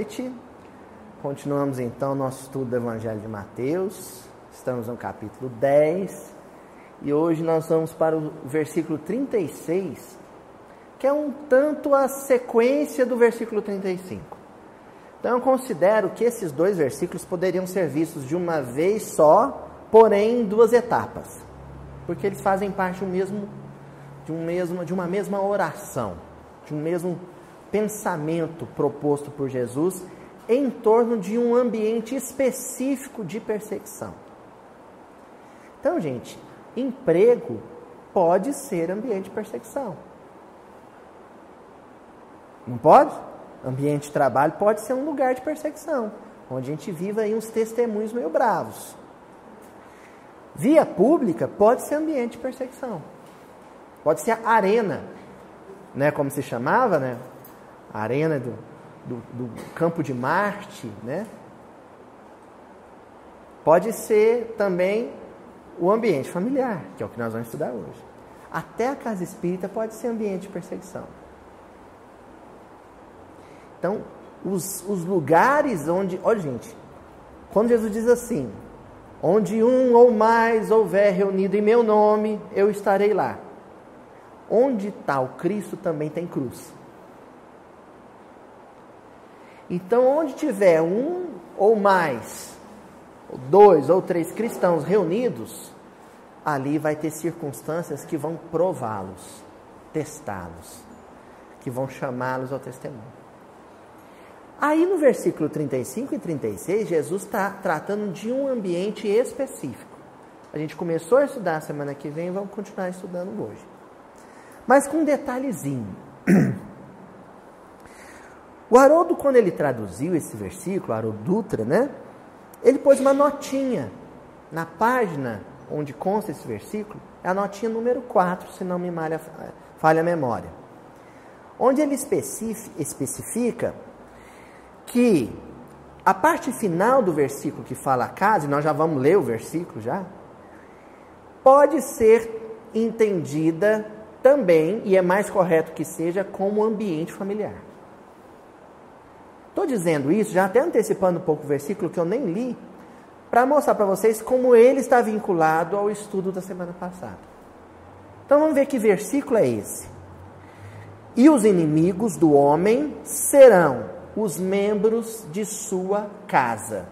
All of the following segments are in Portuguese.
Noite. Continuamos então nosso estudo do Evangelho de Mateus. Estamos no capítulo 10 e hoje nós vamos para o versículo 36, que é um tanto a sequência do versículo 35. Então eu considero que esses dois versículos poderiam ser vistos de uma vez só, porém em duas etapas, porque eles fazem parte um mesmo, de um mesmo, de uma mesma oração, de um mesmo pensamento proposto por Jesus em torno de um ambiente específico de perseguição. Então, gente, emprego pode ser ambiente de perseguição. Não pode? Ambiente de trabalho pode ser um lugar de perseguição, onde a gente vive aí uns testemunhos meio bravos. Via pública pode ser ambiente de perseguição. Pode ser arena, né, como se chamava, né? A arena do, do, do campo de Marte, né? Pode ser também o ambiente familiar, que é o que nós vamos estudar hoje. Até a casa espírita pode ser ambiente de perseguição. Então, os, os lugares onde. Olha, gente, quando Jesus diz assim: onde um ou mais houver reunido em meu nome, eu estarei lá. Onde está o Cristo também tem cruz. Então, onde tiver um ou mais, dois ou três cristãos reunidos, ali vai ter circunstâncias que vão prová-los, testá-los, que vão chamá-los ao testemunho. Aí no versículo 35 e 36, Jesus está tratando de um ambiente específico. A gente começou a estudar semana que vem e vamos continuar estudando hoje. Mas com um detalhezinho. O Haroldo, quando ele traduziu esse versículo, Haroldo Dutra, né? Ele pôs uma notinha na página onde consta esse versículo, é a notinha número 4, se não me malha, falha a memória. Onde ele especifica que a parte final do versículo que fala a casa, e nós já vamos ler o versículo já, pode ser entendida também, e é mais correto que seja, como ambiente familiar. Estou dizendo isso, já até antecipando um pouco o versículo que eu nem li, para mostrar para vocês como ele está vinculado ao estudo da semana passada. Então vamos ver que versículo é esse. E os inimigos do homem serão os membros de sua casa.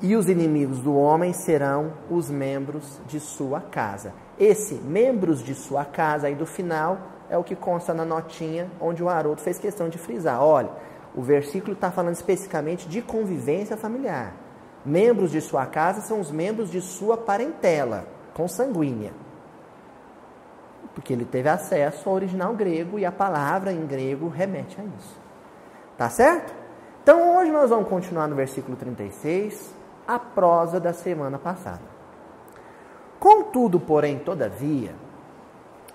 E os inimigos do homem serão os membros de sua casa. Esse membros de sua casa aí do final é o que consta na notinha onde o Haroldo fez questão de frisar. Olha, o versículo está falando especificamente de convivência familiar. Membros de sua casa são os membros de sua parentela, consanguínea. Porque ele teve acesso ao original grego e a palavra em grego remete a isso. Tá certo? Então hoje nós vamos continuar no versículo 36, a prosa da semana passada. Contudo, porém, todavia,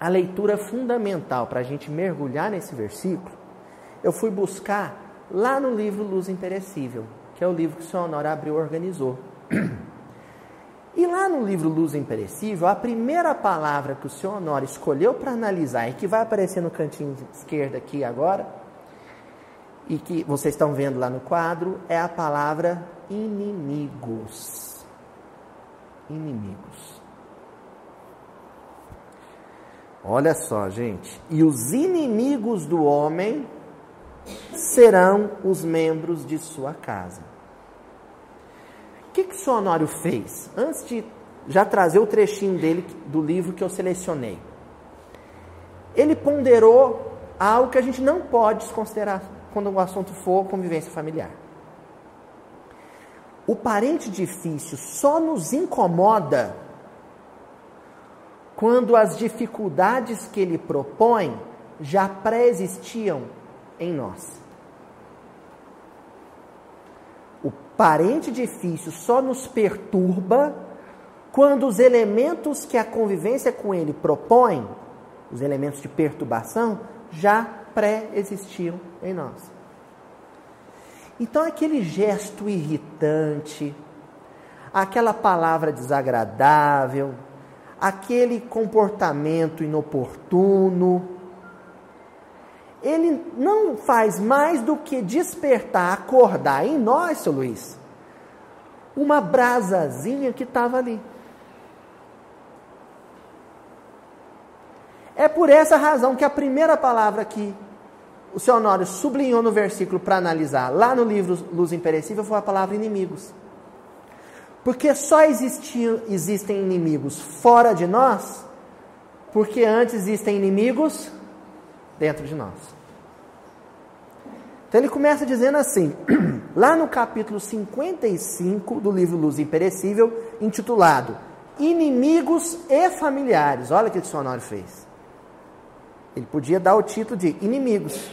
a leitura fundamental para a gente mergulhar nesse versículo, eu fui buscar lá no livro Luz Imperecível, que é o livro que o senhor Honório abriu e organizou. E lá no livro Luz Imperecível, a primeira palavra que o senhor Honório escolheu para analisar e que vai aparecer no cantinho esquerdo aqui agora, e que vocês estão vendo lá no quadro, é a palavra inimigos. Inimigos. Olha só, gente. E os inimigos do homem serão os membros de sua casa. O que, que o senhor Honório fez? Antes de já trazer o trechinho dele do livro que eu selecionei. Ele ponderou algo que a gente não pode desconsiderar quando o assunto for convivência familiar. O parente difícil só nos incomoda quando as dificuldades que ele propõe já pré-existiam em nós. O parente difícil só nos perturba quando os elementos que a convivência com ele propõe, os elementos de perturbação, já pré-existiam em nós. Então, aquele gesto irritante, aquela palavra desagradável, aquele comportamento inoportuno, ele não faz mais do que despertar, acordar em nós, seu Luiz, uma brasazinha que estava ali. É por essa razão que a primeira palavra que o seu Honório sublinhou no versículo para analisar, lá no livro Luz Imperecível, foi a palavra inimigos. Porque só existiam, existem inimigos fora de nós, porque antes existem inimigos dentro de nós. Então ele começa dizendo assim, lá no capítulo 55 do livro Luz Imperecível, intitulado Inimigos e Familiares. Olha o que o dicionário fez. Ele podia dar o título de inimigos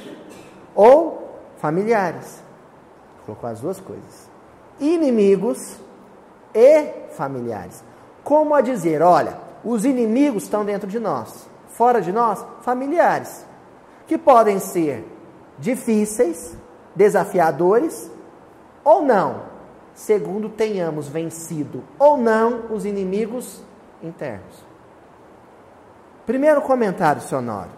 ou familiares. Colocou as duas coisas. Inimigos e familiares. Como a dizer, olha, os inimigos estão dentro de nós, fora de nós, familiares, que podem ser difíceis, desafiadores ou não, segundo tenhamos vencido ou não os inimigos internos. Primeiro comentário sonoro.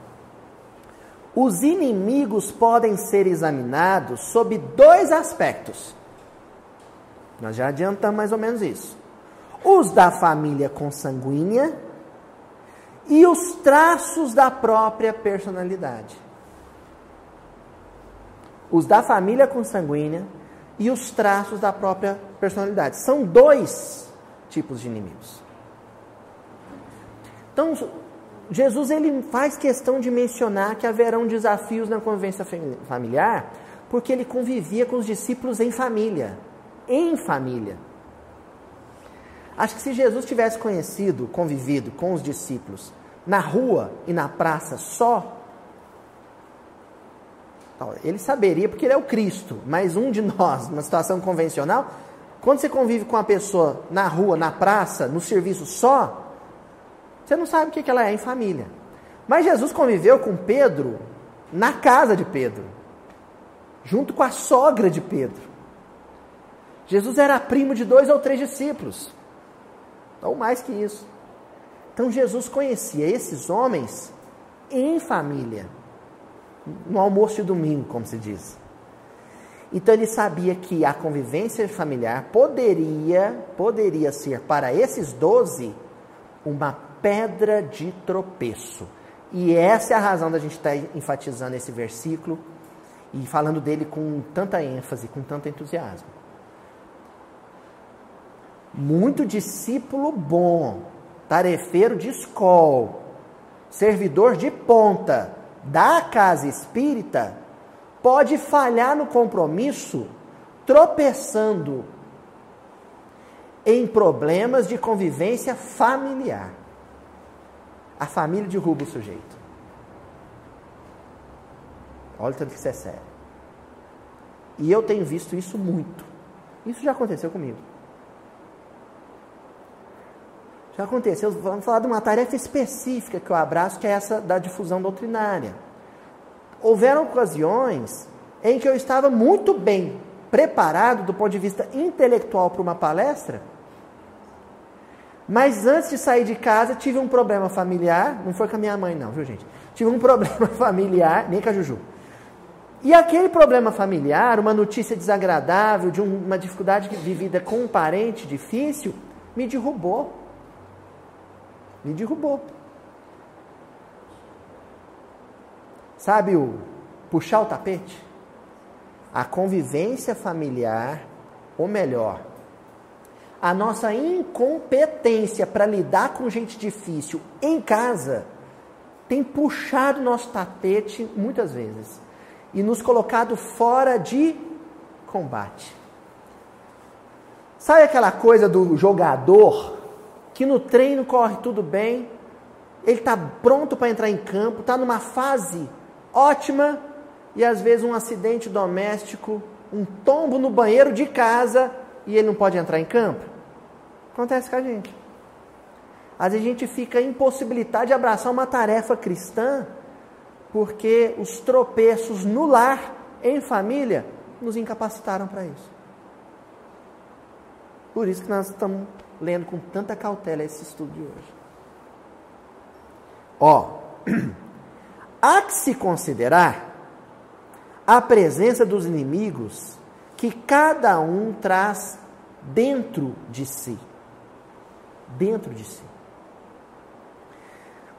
Os inimigos podem ser examinados sob dois aspectos. Nós já adiantamos mais ou menos isso. Os da família consanguínea e os traços da própria personalidade. Os da família consanguínea e os traços da própria personalidade. São dois tipos de inimigos. Então, Jesus ele faz questão de mencionar que haverão desafios na convivência familiar, porque ele convivia com os discípulos em família. Em família. Acho que se Jesus tivesse conhecido, convivido com os discípulos na rua e na praça só, ele saberia porque ele é o Cristo, mas um de nós, numa situação convencional, quando você convive com uma pessoa na rua, na praça, no serviço só, você não sabe o que ela é em família. Mas Jesus conviveu com Pedro na casa de Pedro, junto com a sogra de Pedro. Jesus era primo de dois ou três discípulos, ou mais que isso. Então Jesus conhecia esses homens em família, no almoço de domingo, como se diz. Então ele sabia que a convivência familiar poderia, poderia ser para esses doze uma pedra de tropeço. E essa é a razão da gente estar tá enfatizando esse versículo e falando dele com tanta ênfase, com tanto entusiasmo. Muito discípulo bom, tarefeiro de escola, servidor de ponta da casa espírita, pode falhar no compromisso tropeçando em problemas de convivência familiar. A família derruba o sujeito. Olha tanto que isso é sério. E eu tenho visto isso muito. Isso já aconteceu comigo. Já aconteceu. Vamos falar de uma tarefa específica que eu abraço, que é essa da difusão doutrinária. Houveram ocasiões em que eu estava muito bem preparado do ponto de vista intelectual para uma palestra, mas antes de sair de casa, tive um problema familiar. Não foi com a minha mãe, não, viu, gente? Tive um problema familiar, nem com a Juju. E aquele problema familiar, uma notícia desagradável, de uma dificuldade vivida com um parente difícil, me derrubou. Me derrubou. Sabe o puxar o tapete? A convivência familiar, ou melhor, a nossa incompetência para lidar com gente difícil em casa tem puxado nosso tapete muitas vezes e nos colocado fora de combate. Sabe aquela coisa do jogador que no treino corre tudo bem, ele está pronto para entrar em campo, está numa fase ótima e às vezes um acidente doméstico, um tombo no banheiro de casa e ele não pode entrar em campo? Acontece com a gente. Às vezes a gente fica impossibilitado de abraçar uma tarefa cristã porque os tropeços no lar, em família, nos incapacitaram para isso. Por isso que nós estamos lendo com tanta cautela esse estudo de hoje. Ó, há que se considerar a presença dos inimigos que cada um traz dentro de si. Dentro de si.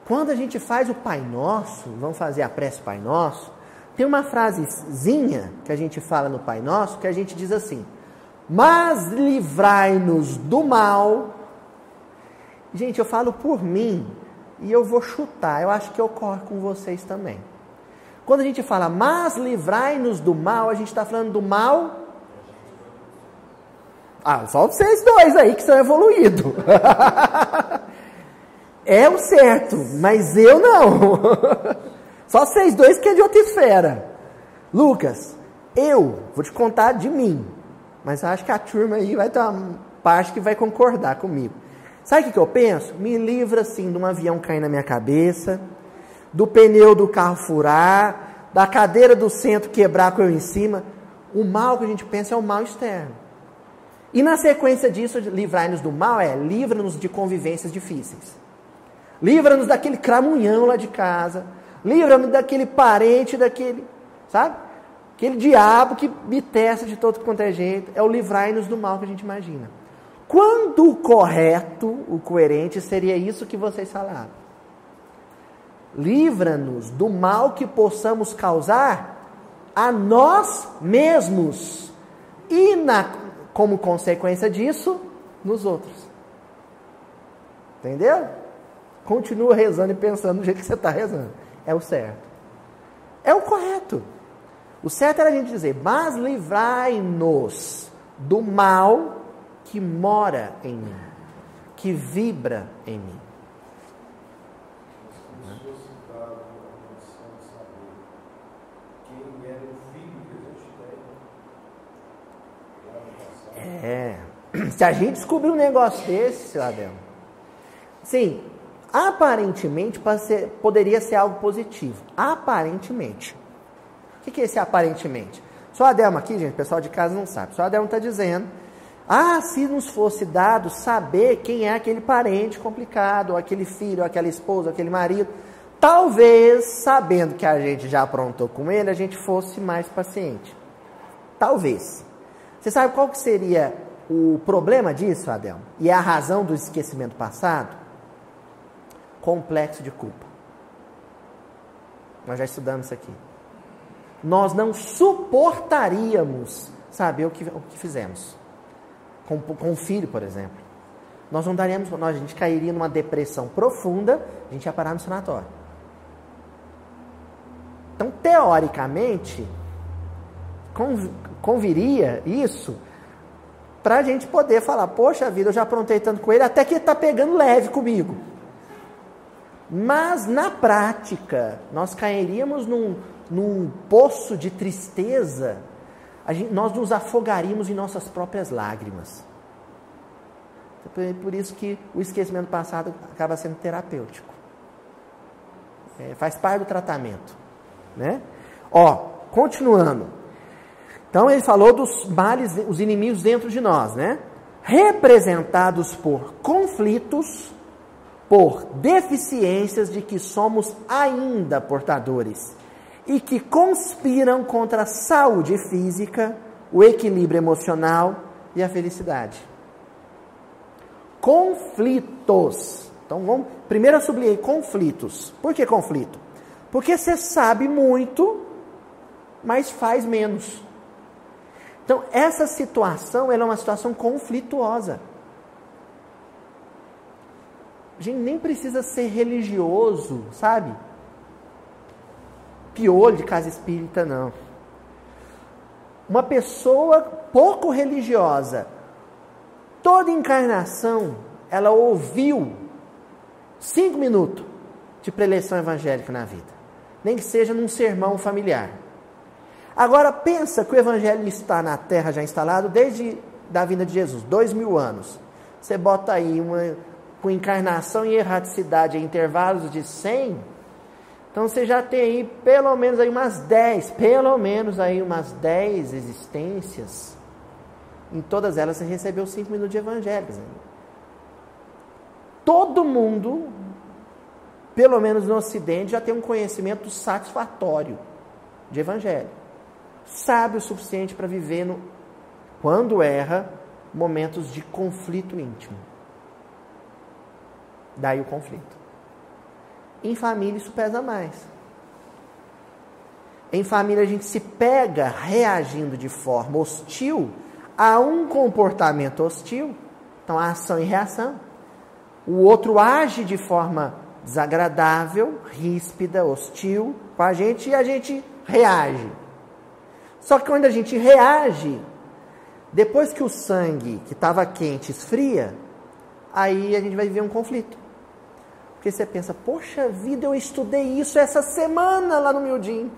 Quando a gente faz o Pai Nosso, vamos fazer a prece Pai Nosso, tem uma frasezinha que a gente fala no Pai Nosso que a gente diz assim: Mas livrai-nos do mal. Gente, eu falo por mim e eu vou chutar, eu acho que ocorre com vocês também. Quando a gente fala, mas livrai-nos do mal, a gente está falando do mal. Ah, só vocês dois aí que são evoluídos. É o certo, mas eu não. Só vocês dois que é de outra esfera. Lucas, eu vou te contar de mim, mas acho que a turma aí vai ter uma parte que vai concordar comigo. Sabe o que, eu penso? Me livra assim de um avião cair na minha cabeça, do pneu do carro furar, da cadeira do centro quebrar com eu em cima. O mal que a gente pensa é o mal externo. E na sequência disso, livrar-nos do mal é livra-nos de convivências difíceis. Livra-nos daquele cramunhão lá de casa. Livra-nos daquele parente, daquele, sabe? Aquele diabo que me testa de todo quanto é jeito. É o livrai-nos do mal que a gente imagina. Quando o correto, o coerente, seria isso que vocês falaram. Livra-nos do mal que possamos causar a nós mesmos. E, na, como consequência disso, nos outros. Entendeu? Continua rezando e pensando do jeito que você está rezando. É o certo. É o correto. O certo era a gente dizer, mas livrai-nos do mal que mora em mim, que vibra em mim. É. Se a gente descobrir um negócio desse, Adel, sim, aparentemente poderia ser algo positivo. Aparentemente. O que é esse aparentemente? Só a Delma aqui, gente, o pessoal de casa não sabe. Só a Delma está dizendo. Ah, se nos fosse dado saber quem é aquele parente complicado, ou aquele filho, ou aquela esposa, ou aquele marido, talvez, sabendo que a gente já aprontou com ele, a gente fosse mais paciente. Talvez. Você sabe qual que seria o problema disso, Adel? E é a razão do esquecimento passado? complexo de culpa. Nós já estudamos isso aqui. Nós não suportaríamos saber o que, o que fizemos. Com, com um filho, por exemplo. Nós não daríamos, nós, a gente cairia numa depressão profunda, a gente ia parar no sanatório. Então, teoricamente, conviria isso para a gente poder falar: Poxa vida, eu já aprontei tanto com ele, até que ele está pegando leve comigo. Mas na prática, nós cairíamos num, num poço de tristeza, gente, nós nos afogaríamos em nossas próprias lágrimas. Por isso que o esquecimento passado acaba sendo terapêutico. É, faz parte do tratamento. Né? Ó, continuando. Então ele falou dos males, os inimigos dentro de nós, né? Representados por conflitos, por deficiências de que somos ainda portadores e que conspiram contra a saúde física, o equilíbrio emocional e a felicidade. Conflitos. Então vamos. Primeiro eu sublinhei conflitos. Por que conflito? Porque você sabe muito, mas faz menos. Então essa situação é uma situação conflituosa. A gente nem precisa ser religioso, sabe? Piolho de casa espírita, não. Uma pessoa pouco religiosa, toda encarnação, ela ouviu cinco minutos de preleção evangélica na vida. Nem que seja num sermão familiar. Agora pensa que o evangelho está na terra já instalado desde da vinda de Jesus, dois mil anos. Você bota aí uma, com encarnação e erraticidade em intervalos de 100, então você já tem aí pelo menos aí umas 10, pelo menos aí umas 10 existências. Em todas elas você recebeu 5 minutos de evangelho. Todo mundo, pelo menos no ocidente, já tem um conhecimento satisfatório de evangelho. sábio o suficiente para viver, no, quando erra, momentos de conflito íntimo. Daí o conflito. Em família isso pesa mais. Em família a gente se pega reagindo de forma hostil a um comportamento hostil. Então, a ação e reação. O outro age de forma desagradável, ríspida, hostil com a gente e a gente reage. Só que quando a gente reage, depois que o sangue que estava quente esfria, aí a gente vai viver um conflito. Porque você pensa, poxa vida, eu estudei isso essa semana lá no Mildinho.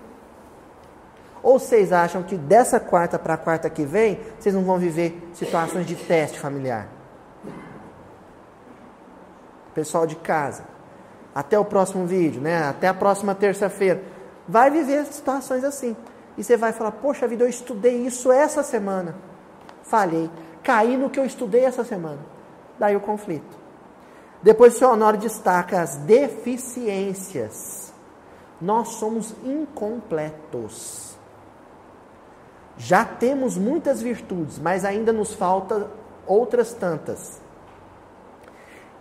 Ou vocês acham que dessa quarta para a quarta que vem, vocês não vão viver situações de teste familiar? Pessoal de casa, até o próximo vídeo, né? Até a próxima terça-feira, vai viver situações assim. E você vai falar: Poxa vida, eu estudei isso essa semana. Falhei. Caí no que eu estudei essa semana. Daí o conflito. Depois o seu Honório destaca as deficiências. Nós somos incompletos. Já temos muitas virtudes, mas ainda nos falta outras tantas.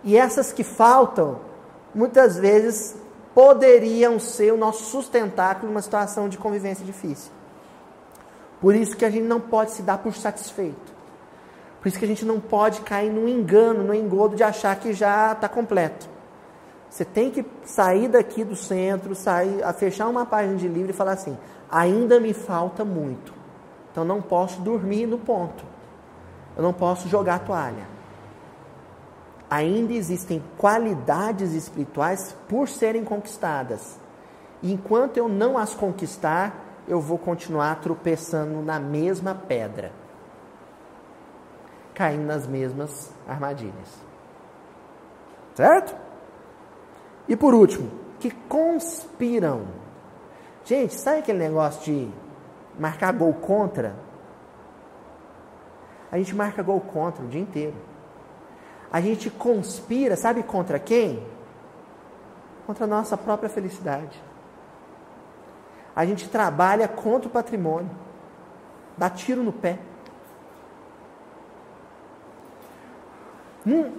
E essas que faltam, muitas vezes poderiam ser o nosso sustentáculo numa situação de convivência difícil. Por isso que a gente não pode se dar por satisfeito. Por isso que a gente não pode cair no engano, no engodo de achar que já está completo. Você tem que sair daqui do centro, sair, a fechar uma página de livro e falar assim: ainda me falta muito. Então não posso dormir no ponto. Eu não posso jogar toalha. Ainda existem qualidades espirituais por serem conquistadas. E enquanto eu não as conquistar, eu vou continuar tropeçando na mesma pedra, caindo nas mesmas armadilhas. Certo? E por último, que conspiram. Gente, sabe aquele negócio de marcar gol contra, a gente marca gol contra o dia inteiro. A gente conspira, sabe contra quem? Contra a nossa própria felicidade. A gente trabalha contra o patrimônio. Dá tiro no pé.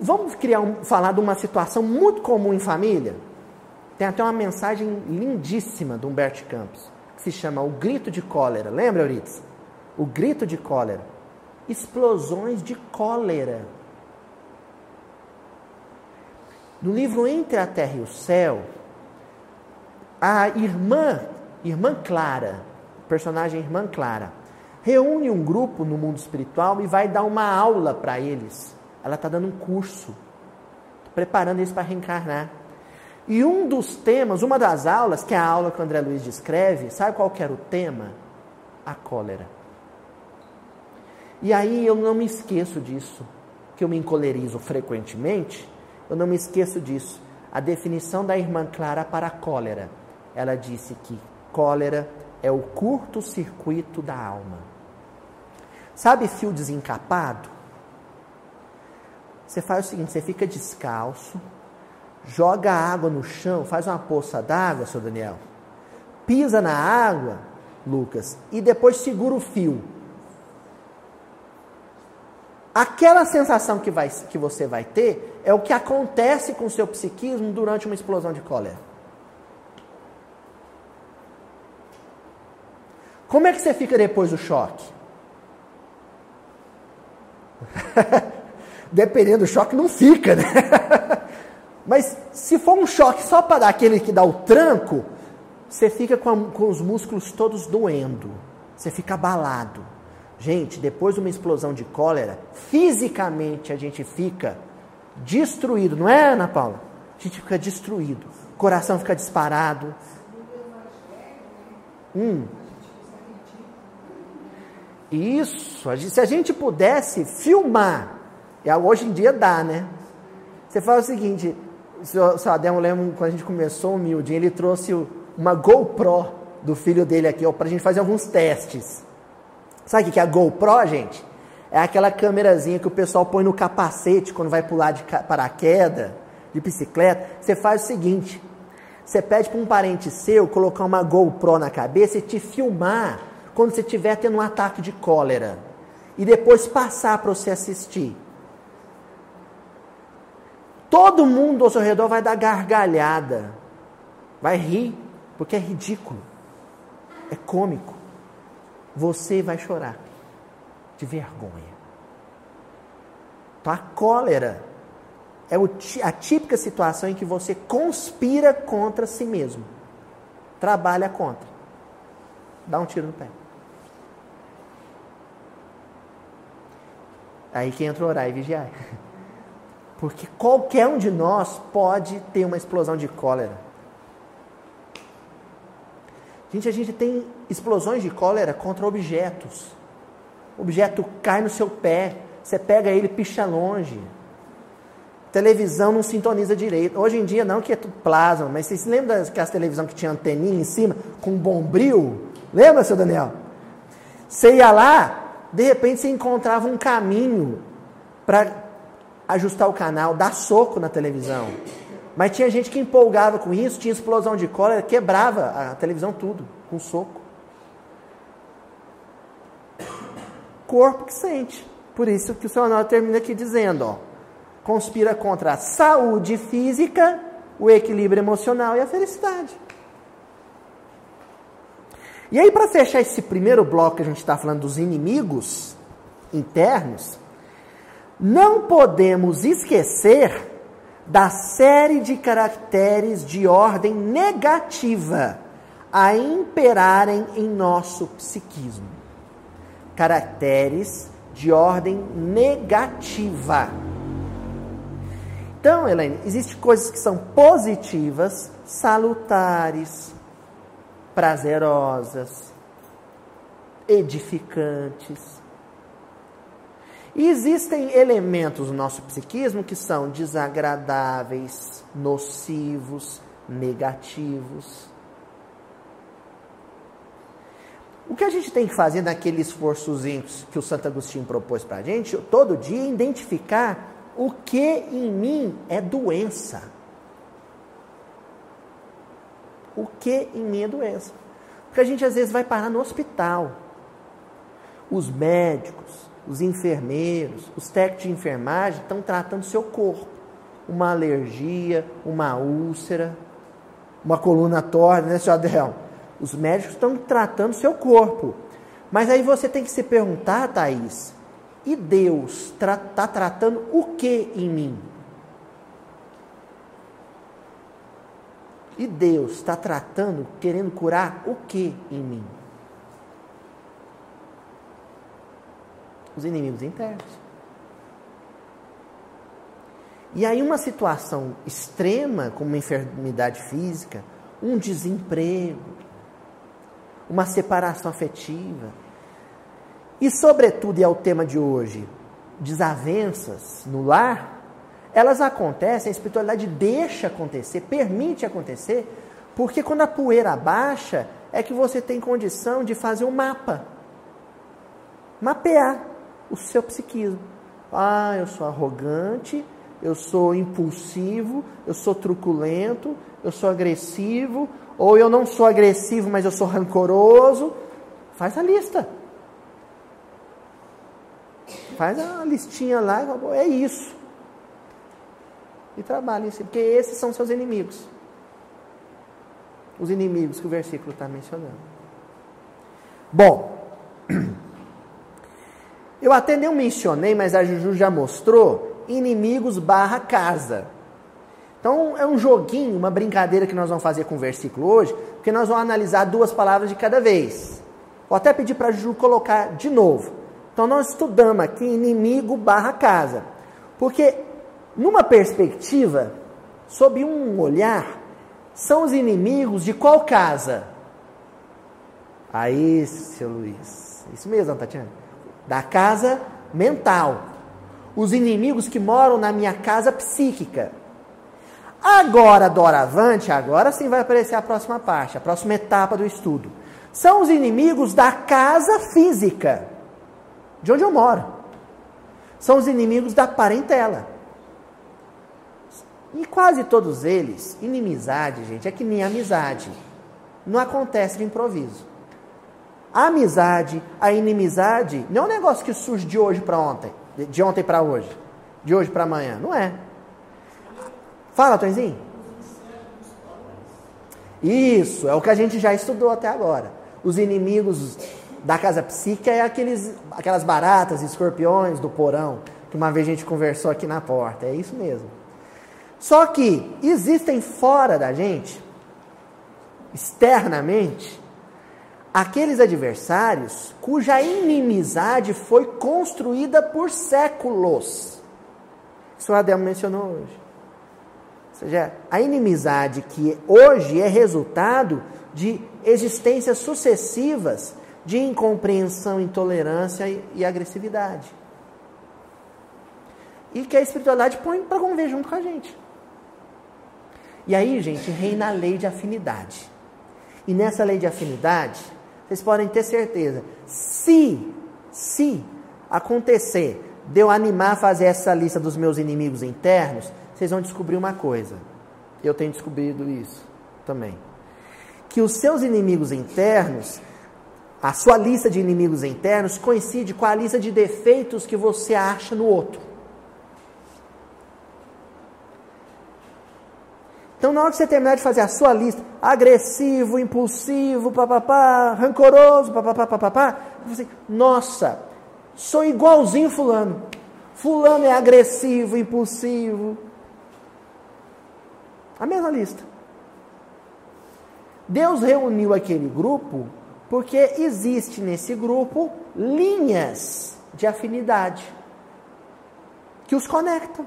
Vamos criar um, falar de uma situação muito comum em família? Tem até uma mensagem lindíssima do Humberto Campos que se chama O Grito de Cólera. Lembra, Euridice? O Grito de Cólera. Explosões de cólera. No livro Entre a Terra e o Céu, a irmã, irmã Clara, personagem irmã Clara, reúne um grupo no mundo espiritual e vai dar uma aula para eles. Ela está dando um curso, preparando eles para reencarnar. E um dos temas, uma das aulas, que é a aula que o André Luiz descreve, sabe qual era o tema? A cólera. E aí eu não me esqueço disso, que eu me encolerizo frequentemente, eu não me esqueço disso. A definição da irmã Clara para a cólera. Ela disse que cólera é o curto-circuito da alma. Sabe fio desencapado? Você faz o seguinte: você fica descalço, joga água no chão, faz uma poça d'água, seu Daniel, pisa na água, Lucas, e depois segura o fio. Aquela sensação que, vai, que você vai ter é o que acontece com o seu psiquismo durante uma explosão de cólera. Como é que você fica depois do choque? Dependendo do choque, não fica, né? Mas se for um choque só para aquele que dá o tranco, você fica com, a, com os músculos todos doendo. Você fica abalado. Gente, depois de uma explosão de cólera, fisicamente a gente fica destruído, não é, Ana Paula? A gente fica destruído. O coração fica disparado. Hum. Isso, se a gente pudesse filmar, hoje em dia dá, né? Você fala o seguinte, o seu lembra quando a gente começou Mildin, ele trouxe uma GoPro do filho dele aqui, para a gente fazer alguns testes. Sabe o que é a GoPro, gente? É aquela câmerazinha que o pessoal põe no capacete quando vai pular de paraquedas, de bicicleta. Você faz o seguinte: você pede para um parente seu colocar uma GoPro na cabeça e te filmar quando você estiver tendo um ataque de cólera e depois passar para você assistir. Todo mundo ao seu redor vai dar gargalhada, vai rir, porque é ridículo, é cômico. Você vai chorar de vergonha. Então a cólera é a típica situação em que você conspira contra si mesmo, trabalha contra, dá um tiro no pé. Aí que entra orar e vigiar. Porque qualquer um de nós pode ter uma explosão de cólera. Gente, a gente tem explosões de cólera contra objetos. O objeto cai no seu pé, você pega ele e picha longe. televisão não sintoniza direito. Hoje em dia não, que é tudo plasma, mas vocês lembram das televisão que tinha anteninha em cima, com bombril? Lembra, seu Daniel? Você ia lá, de repente você encontrava um caminho para ajustar o canal, dar soco na televisão. Mas tinha gente que empolgava com isso, tinha explosão de cólera, quebrava a televisão tudo, com soco. Corpo que sente. Por isso que o seu anel termina aqui dizendo, ó, conspira contra a saúde física, o equilíbrio emocional e a felicidade. E aí, para fechar esse primeiro bloco que a gente está falando dos inimigos internos, não podemos esquecer da série de caracteres de ordem negativa a imperarem em nosso psiquismo. Caracteres de ordem negativa. Então, Helene, existem coisas que são positivas, salutares, prazerosas, edificantes. Existem elementos no nosso psiquismo que são desagradáveis, nocivos, negativos. O que a gente tem que fazer naquele esforçozinho que o Santo Agostinho propôs para a gente, todo dia, é identificar o que em mim é doença. O que em mim é doença. Porque a gente às vezes vai parar no hospital. Os médicos, os enfermeiros, os técnicos de enfermagem estão tratando seu corpo. Uma alergia, uma úlcera, uma coluna torta, né, senhor Adel? Os médicos estão tratando seu corpo. Mas aí você tem que se perguntar, Thaís, e Deus está tra tratando o que em mim? E Deus está tratando, querendo curar o que em mim? Os inimigos internos. E aí, uma situação extrema, como uma enfermidade física, um desemprego, uma separação afetiva, e, sobretudo, e é o tema de hoje, desavenças no lar, elas acontecem, a espiritualidade deixa acontecer, permite acontecer, porque quando a poeira baixa, é que você tem condição de fazer um mapa. Mapear o seu psiquismo. Ah, eu sou arrogante, eu sou impulsivo, eu sou truculento, eu sou agressivo, ou eu não sou agressivo, mas eu sou rancoroso. Faz a lista. Faz a listinha lá é isso. E trabalha isso, porque esses são seus inimigos. Os inimigos que o versículo está mencionando. Bom, Eu até não mencionei, mas a Juju já mostrou, inimigos barra casa. Então é um joguinho, uma brincadeira que nós vamos fazer com o versículo hoje, porque nós vamos analisar duas palavras de cada vez. Vou até pedir para a Juju colocar de novo. Então nós estudamos aqui inimigo barra casa. Porque numa perspectiva, sob um olhar, são os inimigos de qual casa? Aí, seu Luiz. Isso mesmo, Tatiana da casa mental. Os inimigos que moram na minha casa psíquica. Agora, doravante, agora sim vai aparecer a próxima parte, a próxima etapa do estudo. São os inimigos da casa física, de onde eu moro. São os inimigos da parentela. E quase todos eles, inimizade, gente, é que nem amizade. Não acontece de improviso. A amizade, a inimizade, não é um negócio que surge de hoje para ontem, de ontem para hoje, de hoje para amanhã. Não é. Fala, Tonzinho. Isso, é o que a gente já estudou até agora. Os inimigos da casa psíquica é aqueles, aquelas baratas, escorpiões do porão, que uma vez a gente conversou aqui na porta. É isso mesmo. Só que existem fora da gente, externamente, aqueles adversários cuja inimizade foi construída por séculos. Isso o Adel mencionou hoje. Ou seja, a inimizade que hoje é resultado de existências sucessivas de incompreensão, intolerância e, e agressividade. E que a espiritualidade põe para conviver junto com a gente. E aí, gente, reina a lei de afinidade. E nessa lei de afinidade, vocês podem ter certeza, se, se acontecer de eu animar a fazer essa lista dos meus inimigos internos, vocês vão descobrir uma coisa. Eu tenho descobrido isso também. Que os seus inimigos internos, a sua lista de inimigos internos coincide com a lista de defeitos que você acha no outro. Então, na hora que você terminar de fazer a sua lista, agressivo, impulsivo, papapá, rancoroso, papapá, papapá, você, assim, nossa, sou igualzinho fulano. Fulano é agressivo, impulsivo, a mesma lista. Deus reuniu aquele grupo porque existe nesse grupo linhas de afinidade que os conectam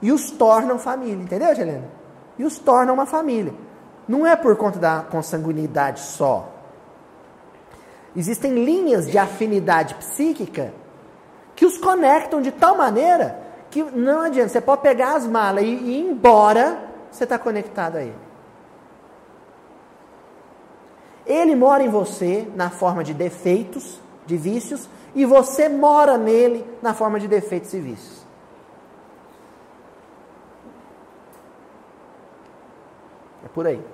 e os tornam família, entendeu, Helena? E os tornam uma família. Não é por conta da consanguinidade só. Existem linhas de afinidade psíquica que os conectam de tal maneira que não adianta, você pode pegar as malas e, ir embora, você está conectado a ele. Ele mora em você na forma de defeitos, de vícios, e você mora nele na forma de defeitos e vícios. Por aí.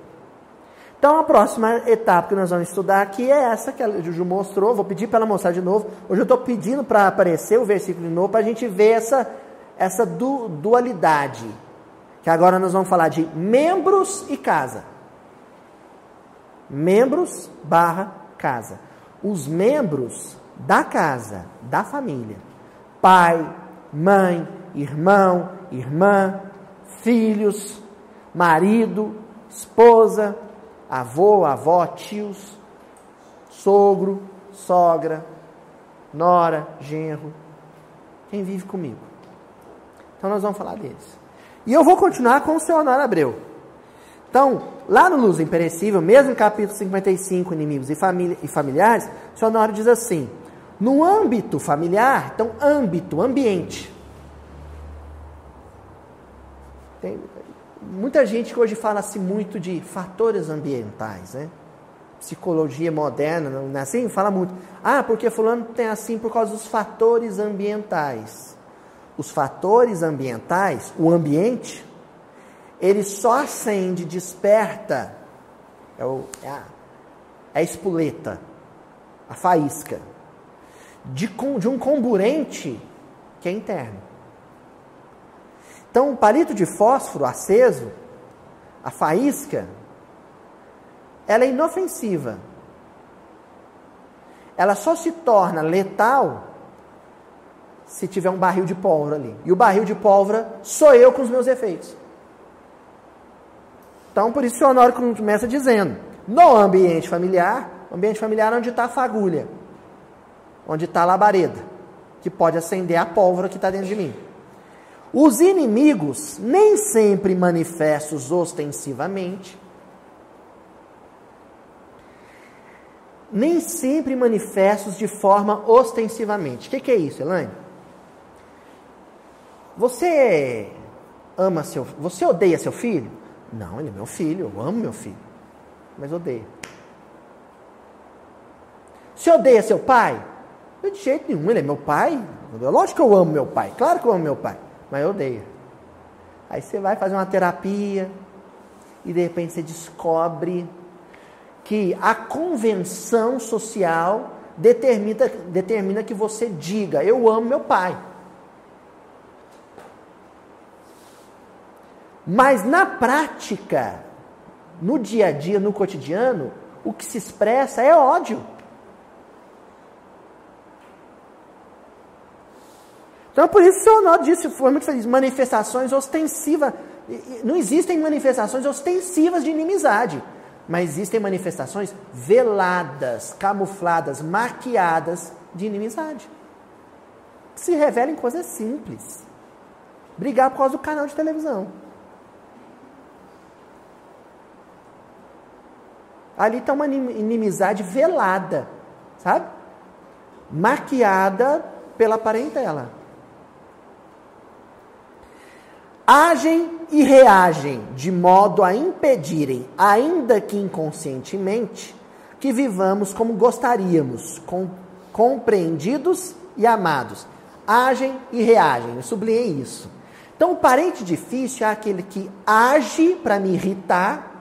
Então a próxima etapa que nós vamos estudar aqui é essa que a Juju mostrou. Vou pedir para ela mostrar de novo. Hoje eu estou pedindo para aparecer o versículo de novo para a gente ver essa essa du dualidade, que agora nós vamos falar de membros e casa. Membros barra casa. Os membros da casa, da família. Pai, mãe, irmão, irmã, filhos, marido, esposa, avô, avó, tios, sogro, sogra, nora, genro. Quem vive comigo? Então nós vamos falar deles. E eu vou continuar com o seu Honório Abreu. Então, lá no Luz Imperecível, mesmo em capítulo 55, Inimigos e, família, e Familiares, o seu Honório diz assim: no âmbito familiar, então, âmbito, ambiente. Tem muita gente que hoje fala-se muito de fatores ambientais, né? Psicologia moderna, não é assim? Fala muito. Ah, porque fulano tem assim por causa dos fatores ambientais os fatores ambientais, o ambiente, ele só acende, desperta, é, o, é, a, é a espoleta, a faísca, de, de um comburente que é interno. Então, o palito de fósforo aceso, a faísca, ela é inofensiva. Ela só se torna letal se tiver um barril de pólvora ali. E o barril de pólvora sou eu com os meus efeitos. Então, por isso o Honório começa dizendo: no ambiente familiar, ambiente familiar é onde está a fagulha, onde está a labareda, que pode acender a pólvora que está dentro de mim. Os inimigos, nem sempre manifestos ostensivamente, nem sempre manifestos de forma ostensivamente. O que, que é isso, Elaine? Você ama seu Você odeia seu filho? Não, ele é meu filho, eu amo meu filho. Mas odeio. Você odeia seu pai? De jeito nenhum, ele é meu pai. Lógico que eu amo meu pai, claro que eu amo meu pai, mas eu odeio. Aí você vai fazer uma terapia e de repente você descobre que a convenção social determina, determina que você diga: Eu amo meu pai. Mas na prática, no dia a dia, no cotidiano, o que se expressa é ódio. Então, por isso, o seu Honório disse, foi muito feliz, manifestações ostensivas. Não existem manifestações ostensivas de inimizade, mas existem manifestações veladas, camufladas, maquiadas de inimizade. Se revelam coisas simples. Brigar por causa do canal de televisão. Ali está uma inimizade velada, sabe? Maquiada pela parentela. Agem e reagem de modo a impedirem, ainda que inconscientemente, que vivamos como gostaríamos, com, compreendidos e amados. Agem e reagem, eu sublinhei isso. Então, o parente difícil é aquele que age para me irritar,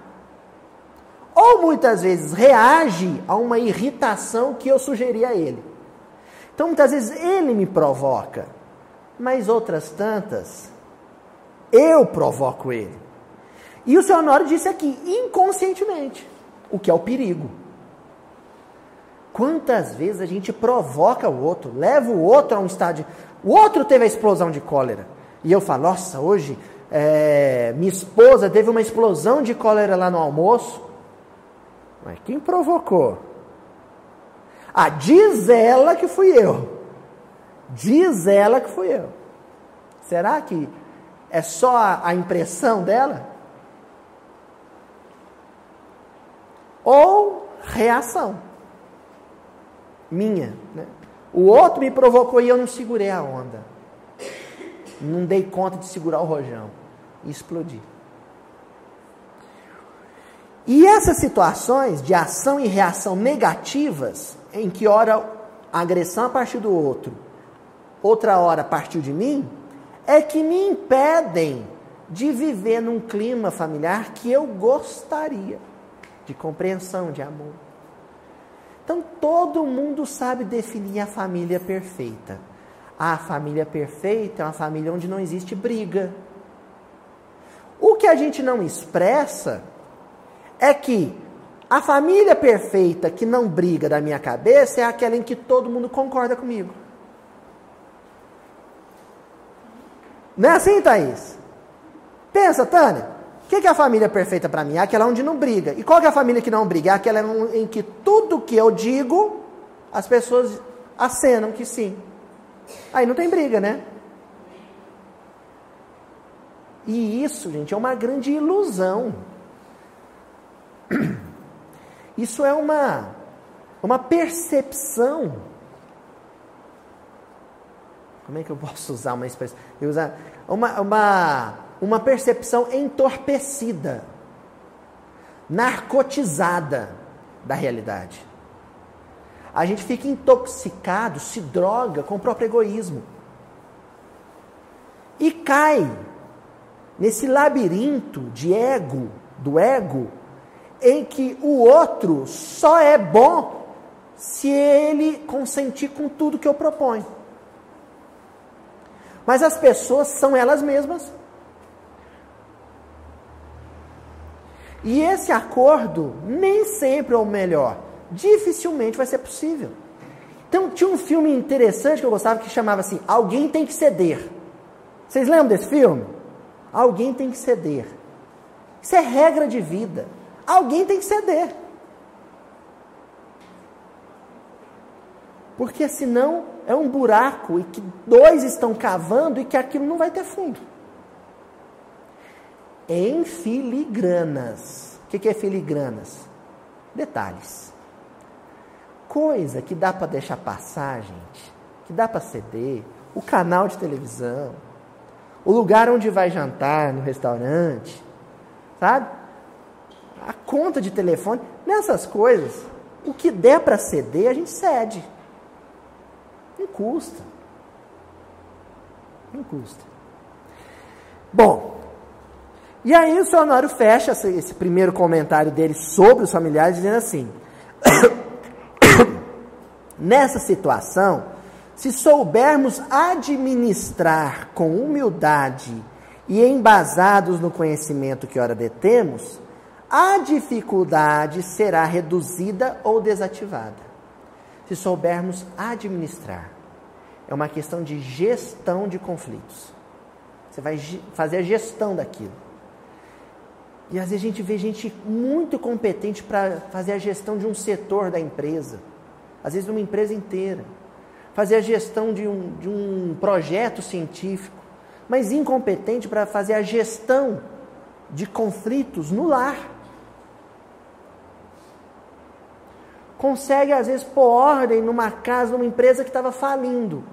ou muitas vezes reage a uma irritação que eu sugeri a ele. Então muitas vezes ele me provoca, mas outras tantas eu provoco ele. E o seu Honório disse aqui, inconscientemente, o que é o perigo. Quantas vezes a gente provoca o outro, leva o outro a um estádio. O outro teve a explosão de cólera. E eu falo, nossa, hoje é, minha esposa teve uma explosão de cólera lá no almoço. Mas quem provocou? Ah, diz ela que fui eu. Diz ela que fui eu. Será que é só a impressão dela? Ou reação minha. Né? O outro me provocou e eu não segurei a onda. Não dei conta de segurar o rojão. E explodi. E essas situações de ação e reação negativas, em que hora a agressão a partir do outro, outra hora partiu de mim, é que me impedem de viver num clima familiar que eu gostaria, de compreensão, de amor. Então todo mundo sabe definir a família perfeita. A família perfeita é uma família onde não existe briga. O que a gente não expressa é que a família perfeita que não briga da minha cabeça é aquela em que todo mundo concorda comigo. Não é assim, Thaís? Pensa, Tânia. O que é a família perfeita para mim? É aquela onde não briga. E qual é a família que não briga? É aquela em que tudo que eu digo, as pessoas acenam que sim. Aí não tem briga, né? E isso, gente, é uma grande ilusão. Isso é uma, uma percepção. Como é que eu posso usar uma expressão? Eu usar uma, uma, uma percepção entorpecida, narcotizada da realidade. A gente fica intoxicado, se droga com o próprio egoísmo. E cai nesse labirinto de ego, do ego, em que o outro só é bom se ele consentir com tudo que eu proponho. Mas as pessoas são elas mesmas. E esse acordo nem sempre é o melhor. Dificilmente vai ser possível. Então tinha um filme interessante que eu gostava que chamava assim: Alguém tem que ceder. Vocês lembram desse filme? Alguém tem que ceder. Isso é regra de vida. Alguém tem que ceder. Porque senão é um buraco e que dois estão cavando e que aquilo não vai ter fundo. Em filigranas. O que é filigranas? Detalhes. Coisa que dá para deixar passar, gente. Que dá para ceder. O canal de televisão. O lugar onde vai jantar no restaurante. Sabe? a conta de telefone, nessas coisas, o que der para ceder, a gente cede. Não custa. Não custa. Bom, E aí o seu Honório fecha esse, primeiro comentário dele sobre os familiares, dizendo assim: Nessa situação, se soubermos administrar com humildade e embasados no conhecimento que ora detemos, a dificuldade será reduzida ou desativada. Se soubermos administrar, é uma questão de gestão de conflitos. Você vai fazer a gestão daquilo. E às vezes a gente vê gente muito competente para fazer a gestão de um setor da empresa, às vezes de uma empresa inteira, fazer a gestão de um, de um projeto científico, mas incompetente para fazer a gestão de conflitos no lar. Consegue, às vezes, pôr ordem numa casa, numa empresa que estava falindo,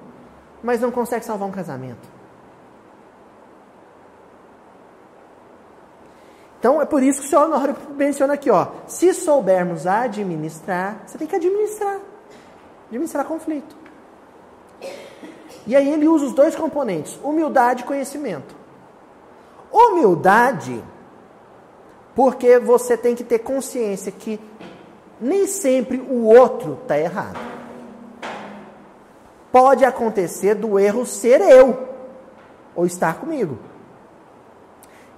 mas não consegue salvar um casamento. Então é por isso que o senhor Honório menciona aqui, ó. Se soubermos administrar, você tem que administrar. Administrar conflito. E aí ele usa os dois componentes: humildade e conhecimento. Humildade, porque você tem que ter consciência que nem sempre o outro está errado. Pode acontecer do erro ser eu ou estar comigo.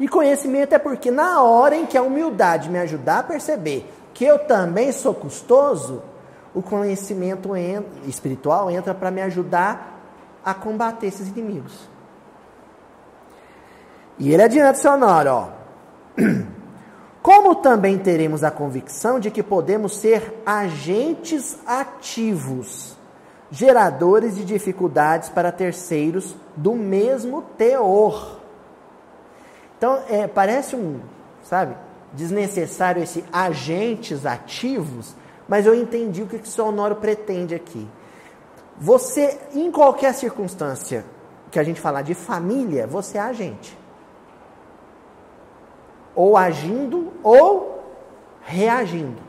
E conhecimento é porque na hora em que a humildade me ajudar a perceber que eu também sou custoso, o conhecimento espiritual entra para me ajudar a combater esses inimigos. E ele adianta sonoro, ó. Como também teremos a convicção de que podemos ser agentes ativos, geradores de dificuldades para terceiros do mesmo teor. Então, é, parece um, sabe, desnecessário esse agentes ativos, mas eu entendi o que o Sonoro pretende aqui. Você, em qualquer circunstância que a gente falar de família, você é agente. Ou agindo ou reagindo.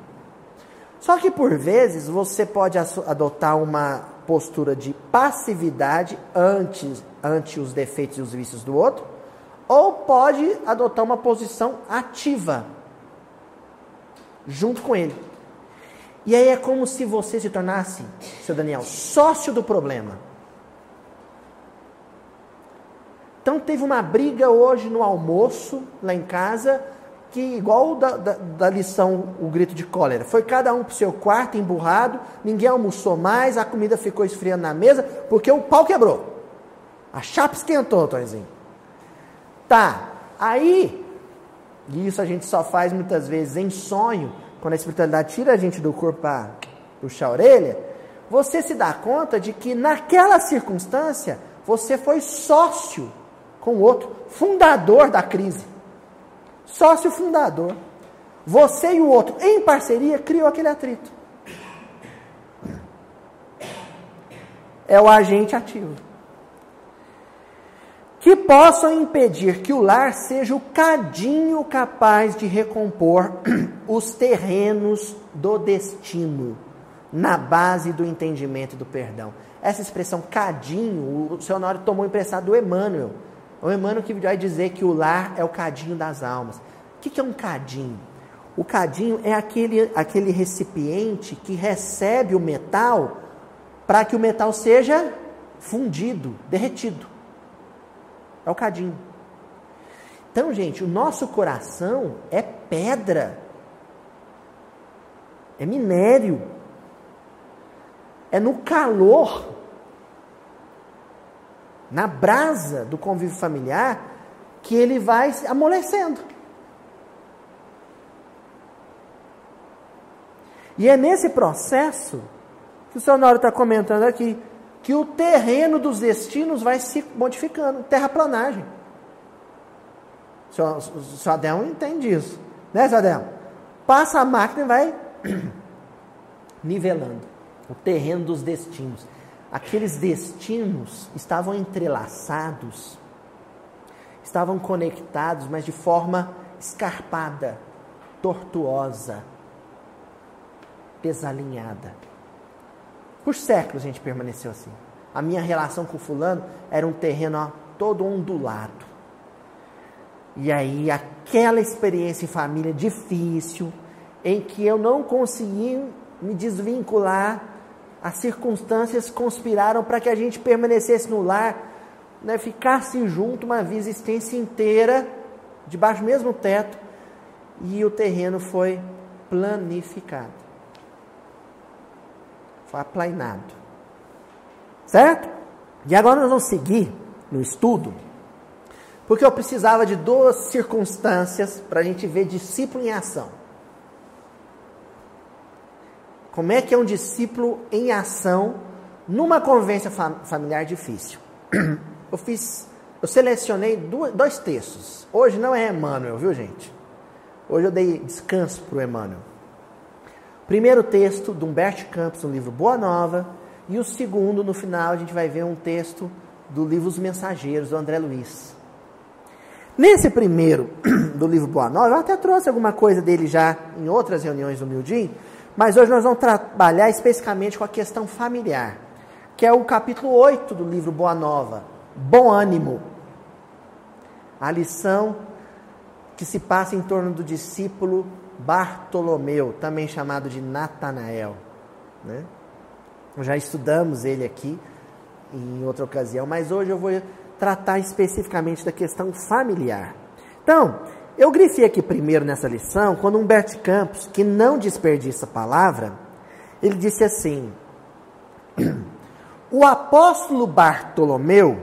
Só que por vezes você pode adotar uma postura de passividade ante, ante os defeitos e os vícios do outro, ou pode adotar uma posição ativa junto com ele. E aí é como se você se tornasse, seu Daniel, sócio do problema. Então teve uma briga hoje no almoço, lá em casa, que igual da, da, da lição o grito de cólera. Foi cada um para o seu quarto, emburrado, ninguém almoçou mais, a comida ficou esfriando na mesa, porque o pau quebrou. A chapa esquentou, Tonzinho. Tá, aí, e isso a gente só faz muitas vezes em sonho, quando a espiritualidade tira a gente do corpo para puxar a orelha, você se dá conta de que naquela circunstância você foi sócio com o outro, fundador da crise. Sócio fundador. Você e o outro, em parceria, criou aquele atrito. É o agente ativo que possam impedir que o lar seja o cadinho capaz de recompor os terrenos do destino, na base do entendimento e do perdão. Essa expressão cadinho, o seu tomou emprestado do Emmanuel. O Emmanuel que vai dizer que o lar é o cadinho das almas. O que é um cadinho? O cadinho é aquele, aquele recipiente que recebe o metal para que o metal seja fundido, derretido. É o cadinho. Então, gente, o nosso coração é pedra, é minério, é no calor, na brasa do convívio familiar, que ele vai amolecendo. E é nesse processo que o senhor está comentando aqui que o terreno dos destinos vai se modificando, terraplanagem. O senhor Adel entende isso, né, senhor Adel? Passa a máquina e vai nivelando o terreno dos destinos. Aqueles destinos estavam entrelaçados, estavam conectados, mas de forma escarpada, tortuosa, desalinhada. Por séculos a gente permaneceu assim. A minha relação com o fulano era um terreno ó, todo ondulado. E aí, aquela experiência em família difícil, em que eu não consegui me desvincular, as circunstâncias conspiraram para que a gente permanecesse no lar, né, ficasse junto uma vida existência inteira, debaixo do mesmo teto, e o terreno foi planificado. Foi aplainado. Certo? E agora nós vamos seguir no estudo, porque eu precisava de duas circunstâncias para a gente ver discípulo em ação. Como é que é um discípulo em ação numa convivência familiar difícil? Eu fiz, eu selecionei dois textos. Hoje não é Emmanuel, viu gente? Hoje eu dei descanso para o Emmanuel. Primeiro texto do Humberto Campos no livro Boa Nova, e o segundo, no final, a gente vai ver um texto do livro Os Mensageiros, do André Luiz. Nesse primeiro do livro Boa Nova, eu até trouxe alguma coisa dele já em outras reuniões do Mildinho, mas hoje nós vamos trabalhar especificamente com a questão familiar, que é o capítulo 8 do livro Boa Nova, Bom Ânimo. A lição que se passa em torno do discípulo Bartolomeu, também chamado de Natanael. Né? Já estudamos ele aqui em outra ocasião, mas hoje eu vou tratar especificamente da questão familiar. Então, eu grifei aqui primeiro nessa lição, quando Humberto Campos, que não desperdiça palavra, ele disse assim: O apóstolo Bartolomeu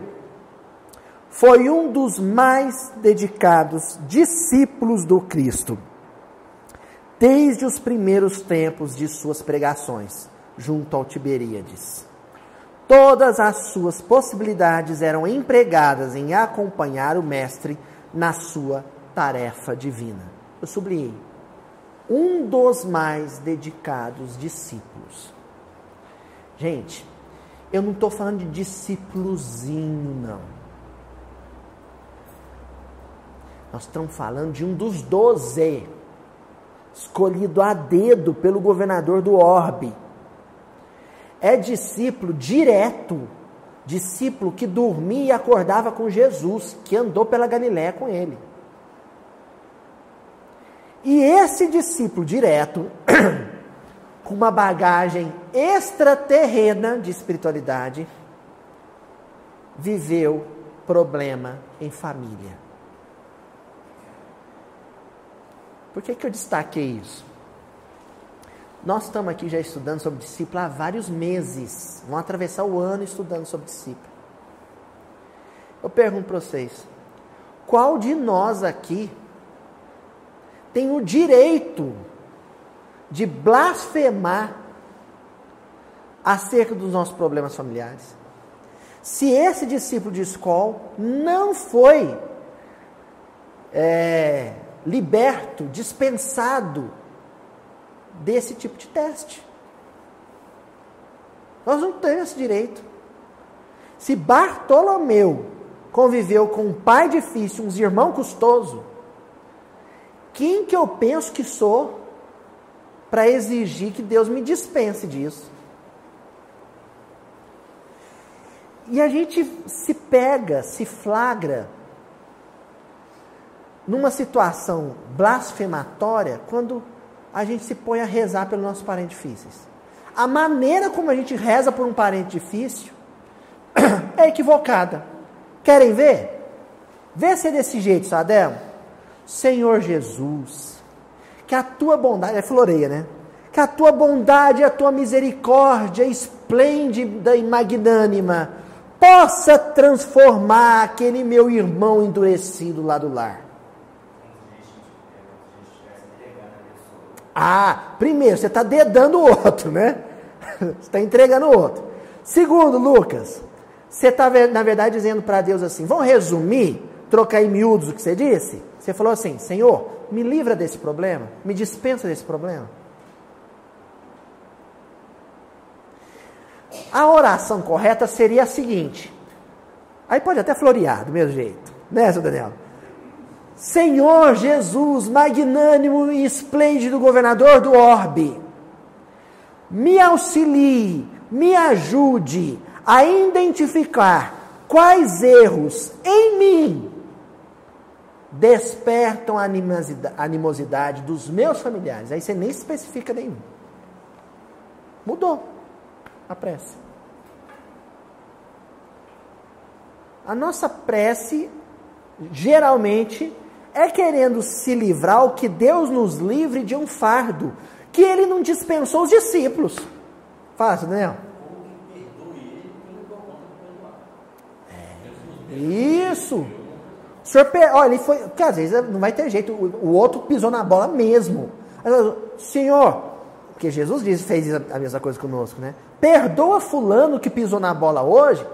foi um dos mais dedicados discípulos do Cristo, desde os primeiros tempos de suas pregações junto ao Tiberíades. Todas as suas possibilidades eram empregadas em acompanhar o Mestre na sua tarefa divina. Eu sublinhei. Um dos mais dedicados discípulos. Gente, eu não estou falando de discípulozinho, não. Nós estamos falando de um dos doze, escolhido a dedo pelo governador do Orbe é discípulo direto, discípulo que dormia e acordava com Jesus, que andou pela Galiléia com ele. E esse discípulo direto, com uma bagagem extraterrena de espiritualidade, viveu problema em família. Por que, que eu destaquei isso? Nós estamos aqui já estudando sobre discípulo há vários meses. Vamos atravessar o ano estudando sobre discípulo. Eu pergunto para vocês: qual de nós aqui tem o direito de blasfemar acerca dos nossos problemas familiares? Se esse discípulo de escola não foi é, liberto, dispensado desse tipo de teste. Nós não temos esse direito. Se Bartolomeu conviveu com um pai difícil, uns irmãos custoso, quem que eu penso que sou para exigir que Deus me dispense disso? E a gente se pega, se flagra numa situação blasfematória quando a gente se põe a rezar pelos nossos parentes difíceis. A maneira como a gente reza por um parente difícil é equivocada. Querem ver? Vê se é desse jeito, Sadel. Senhor Jesus, que a tua bondade, é floreia, né? Que a tua bondade a tua misericórdia esplêndida e magnânima possa transformar aquele meu irmão endurecido lá do lar. Ah, primeiro, você está dedando o outro, né? Você está entregando o outro. Segundo, Lucas, você está, na verdade, dizendo para Deus assim: vamos resumir, trocar em miúdos o que você disse? Você falou assim: Senhor, me livra desse problema, me dispensa desse problema. A oração correta seria a seguinte: aí pode até florear do mesmo jeito, né, seu Daniel? Senhor Jesus, magnânimo e esplêndido governador do orbe, me auxilie, me ajude a identificar quais erros em mim despertam a animosidade dos meus familiares. Aí você nem especifica nenhum. Mudou a prece. A nossa prece, geralmente, é querendo se livrar, o que Deus nos livre de um fardo que ele não dispensou os discípulos. Fácil, né? É. Isso. Senhor, olha, ele foi, porque às vezes não vai ter jeito, o, o outro pisou na bola mesmo. Senhor, porque Jesus disse, fez a mesma coisa conosco, né? Perdoa fulano que pisou na bola hoje,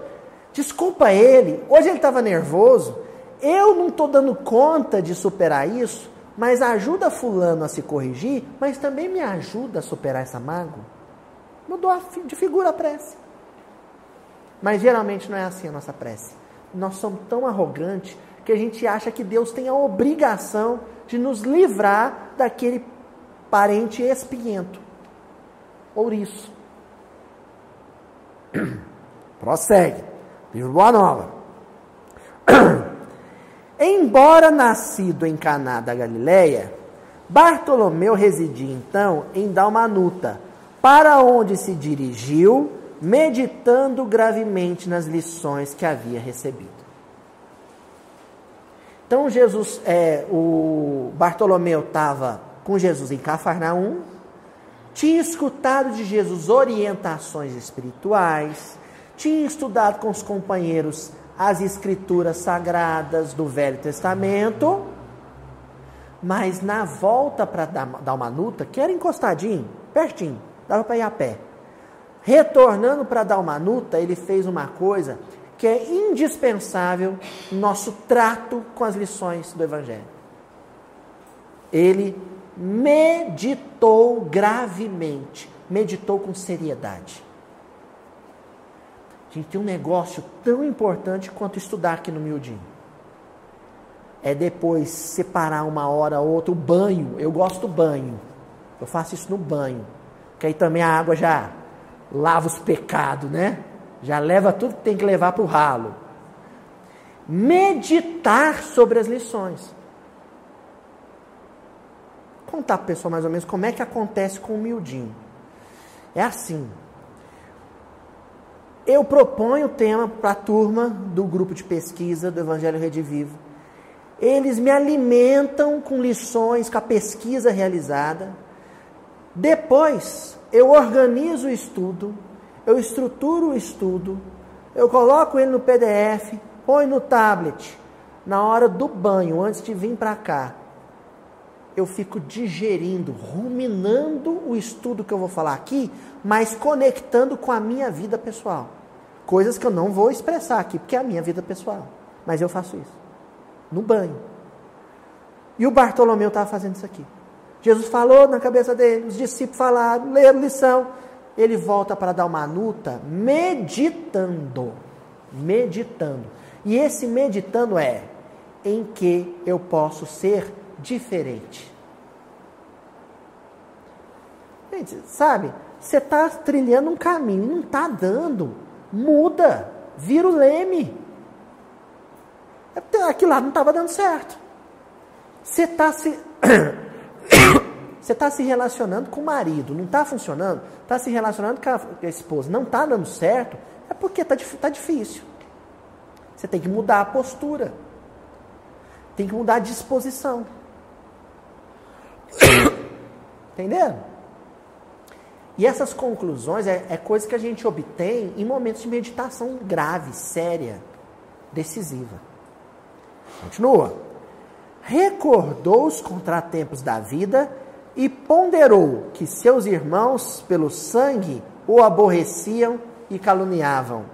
desculpa ele, hoje ele estava nervoso, eu não estou dando conta de superar isso, mas ajuda fulano a se corrigir, mas também me ajuda a superar essa mágoa. Mudou de figura a prece. Mas geralmente não é assim a nossa prece. Nós somos tão arrogantes que a gente acha que Deus tem a obrigação de nos livrar daquele parente espinhento. Ouriço. Prossegue. Livro Boa Nova. Embora nascido em Caná da Galileia, Bartolomeu residia então em Dalmanuta, para onde se dirigiu, meditando gravemente nas lições que havia recebido. Então Jesus, é, o Bartolomeu estava com Jesus em Cafarnaum, tinha escutado de Jesus orientações espirituais, tinha estudado com os companheiros as escrituras sagradas do Velho Testamento, mas na volta para Dalmanuta, que era encostadinho, pertinho, dava para ir a pé. Retornando para Dalmanuta, ele fez uma coisa que é indispensável no nosso trato com as lições do Evangelho. Ele meditou gravemente, meditou com seriedade. A gente tem um negócio tão importante quanto estudar aqui no Miudinho. É depois separar uma hora ou outra o banho. Eu gosto do banho. Eu faço isso no banho. Que aí também a água já lava os pecados, né? Já leva tudo que tem que levar para o ralo. Meditar sobre as lições. Contar para a pessoa mais ou menos como é que acontece com o. É assim. Eu proponho o tema para a turma do grupo de pesquisa do Evangelho Redivivo. Eles me alimentam com lições, com a pesquisa realizada. Depois, eu organizo o estudo, eu estruturo o estudo, eu coloco ele no PDF, põe no tablet. Na hora do banho, antes de vir para cá, eu fico digerindo, ruminando o estudo que eu vou falar aqui, mas conectando com a minha vida pessoal. Coisas que eu não vou expressar aqui, porque é a minha vida pessoal. Mas eu faço isso. No banho. E o Bartolomeu estava fazendo isso aqui. Jesus falou na cabeça dele, os discípulos falaram, leram lição ele volta para dar uma nuta meditando. Meditando. E esse meditando é em que eu posso ser diferente. Gente, sabe? Você está trilhando um caminho, não está dando. Muda. Vira o leme. Aquilo lá não estava dando certo. Você está se. Você está se relacionando com o marido, não está funcionando? Está se relacionando com a esposa, não está dando certo? É porque está tá difícil. Você tem que mudar a postura. Tem que mudar a disposição. Entendendo? E essas conclusões é, é coisa que a gente obtém em momentos de meditação grave, séria, decisiva. Continua. Recordou os contratempos da vida e ponderou que seus irmãos, pelo sangue, o aborreciam e caluniavam.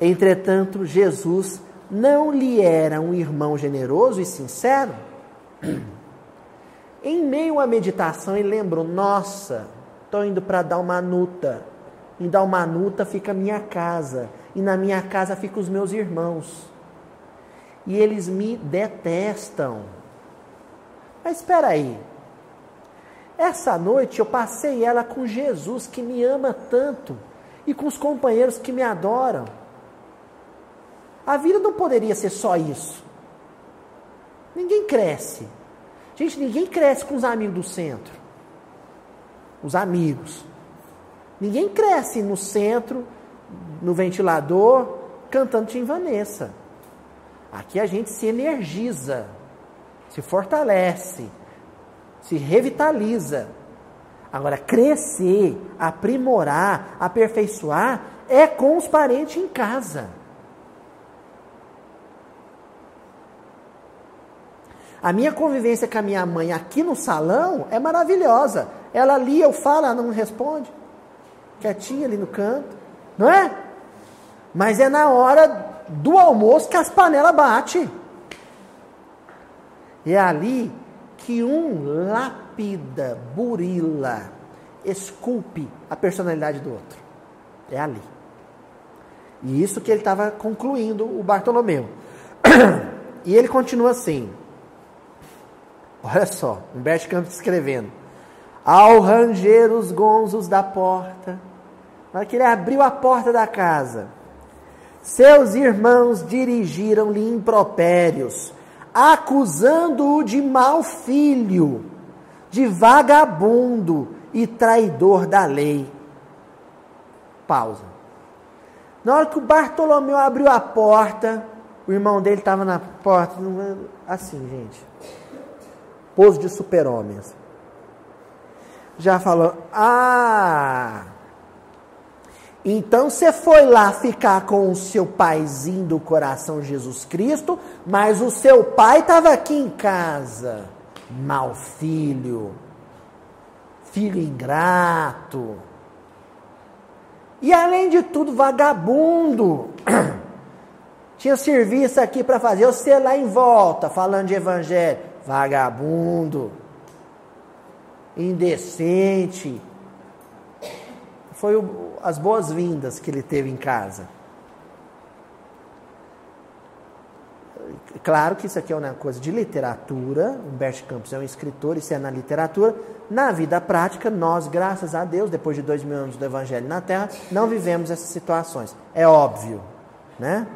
Entretanto, Jesus não lhe era um irmão generoso e sincero? Em meio à meditação, ele lembrou: Nossa, estou indo para Dalmanuta. Em Dalmanuta fica a minha casa, e na minha casa ficam os meus irmãos. E eles me detestam. Mas espera aí, essa noite eu passei ela com Jesus, que me ama tanto, e com os companheiros que me adoram. A vida não poderia ser só isso. Ninguém cresce. Gente, ninguém cresce com os amigos do centro. Os amigos. Ninguém cresce no centro, no ventilador, cantando Tim Vanessa. Aqui a gente se energiza, se fortalece, se revitaliza. Agora, crescer, aprimorar, aperfeiçoar é com os parentes em casa. A minha convivência com a minha mãe aqui no salão é maravilhosa. Ela ali, eu falo, ela não responde. Quietinha ali no canto. Não é? Mas é na hora do almoço que as panelas batem. É ali que um lapida, burila, esculpe a personalidade do outro. É ali. E isso que ele estava concluindo, o Bartolomeu. E ele continua assim. Olha só, Humberto Campos escrevendo. Ao ranger os gonzos da porta, na hora que ele abriu a porta da casa, seus irmãos dirigiram-lhe impropérios, acusando-o de mau filho, de vagabundo e traidor da lei. Pausa. Na hora que o Bartolomeu abriu a porta, o irmão dele estava na porta, assim, gente. Pose de super-homens. Já falou, ah, então você foi lá ficar com o seu paizinho do coração Jesus Cristo, mas o seu pai estava aqui em casa. Mal filho, filho ingrato. E além de tudo, vagabundo. Tinha serviço aqui para fazer, você lá em volta, falando de evangelho. Vagabundo. Indecente. Foi o, as boas-vindas que ele teve em casa. Claro que isso aqui é uma coisa de literatura, Humberto Campos é um escritor, isso é na literatura. Na vida prática, nós, graças a Deus, depois de dois mil anos do Evangelho na Terra, não vivemos essas situações. É óbvio, né?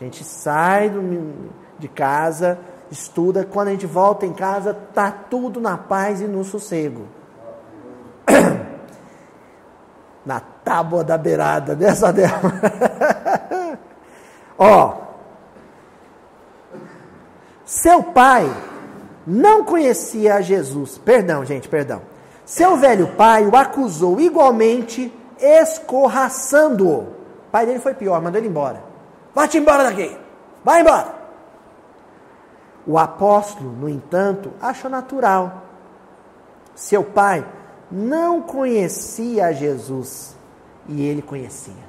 A gente sai do, de casa, estuda, quando a gente volta em casa, tá tudo na paz e no sossego. Na tábua da beirada, dessa dela. Ó, seu pai não conhecia Jesus. Perdão, gente, perdão. Seu velho pai o acusou igualmente, escorraçando-o. O pai dele foi pior, mandou ele embora. Vai-te embora daqui. Vai embora. O apóstolo, no entanto, achou natural. Seu pai não conhecia Jesus e ele conhecia.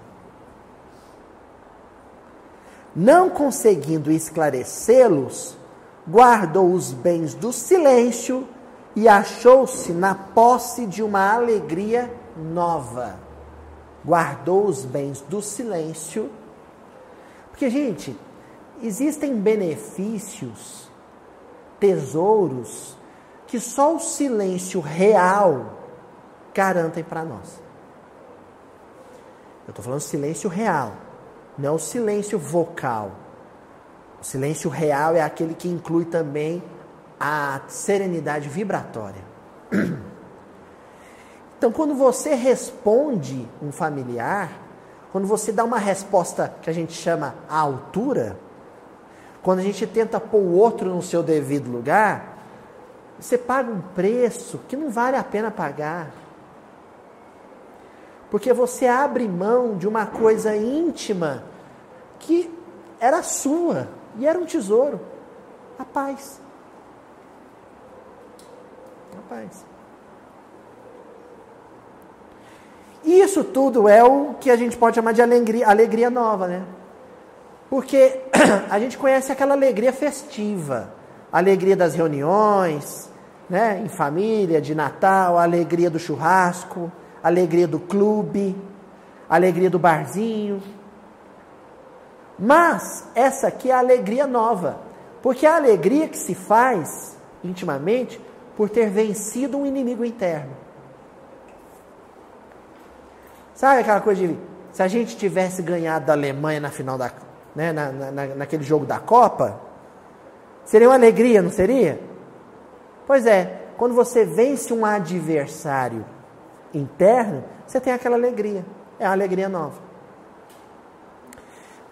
Não conseguindo esclarecê-los, guardou os bens do silêncio e achou-se na posse de uma alegria nova. Guardou os bens do silêncio. Porque, gente, existem benefícios, tesouros, que só o silêncio real garantem para nós. Eu estou falando silêncio real, não o silêncio vocal. O silêncio real é aquele que inclui também a serenidade vibratória. Então, quando você responde um familiar, quando você dá uma resposta que a gente chama à altura, quando a gente tenta pôr o outro no seu devido lugar, você paga um preço que não vale a pena pagar. Porque você abre mão de uma coisa íntima que era sua e era um tesouro a paz. A paz. Isso tudo é o que a gente pode chamar de alegria, alegria nova, né? Porque a gente conhece aquela alegria festiva, a alegria das reuniões, né, em família, de Natal, a alegria do churrasco, alegria do clube, alegria do barzinho. Mas essa aqui é a alegria nova, porque é a alegria que se faz intimamente por ter vencido um inimigo interno. Sabe aquela coisa de se a gente tivesse ganhado da Alemanha na final da, né, na, na, naquele jogo da Copa, Seria uma alegria, não seria? Pois é, quando você vence um adversário interno, você tem aquela alegria. É uma alegria nova.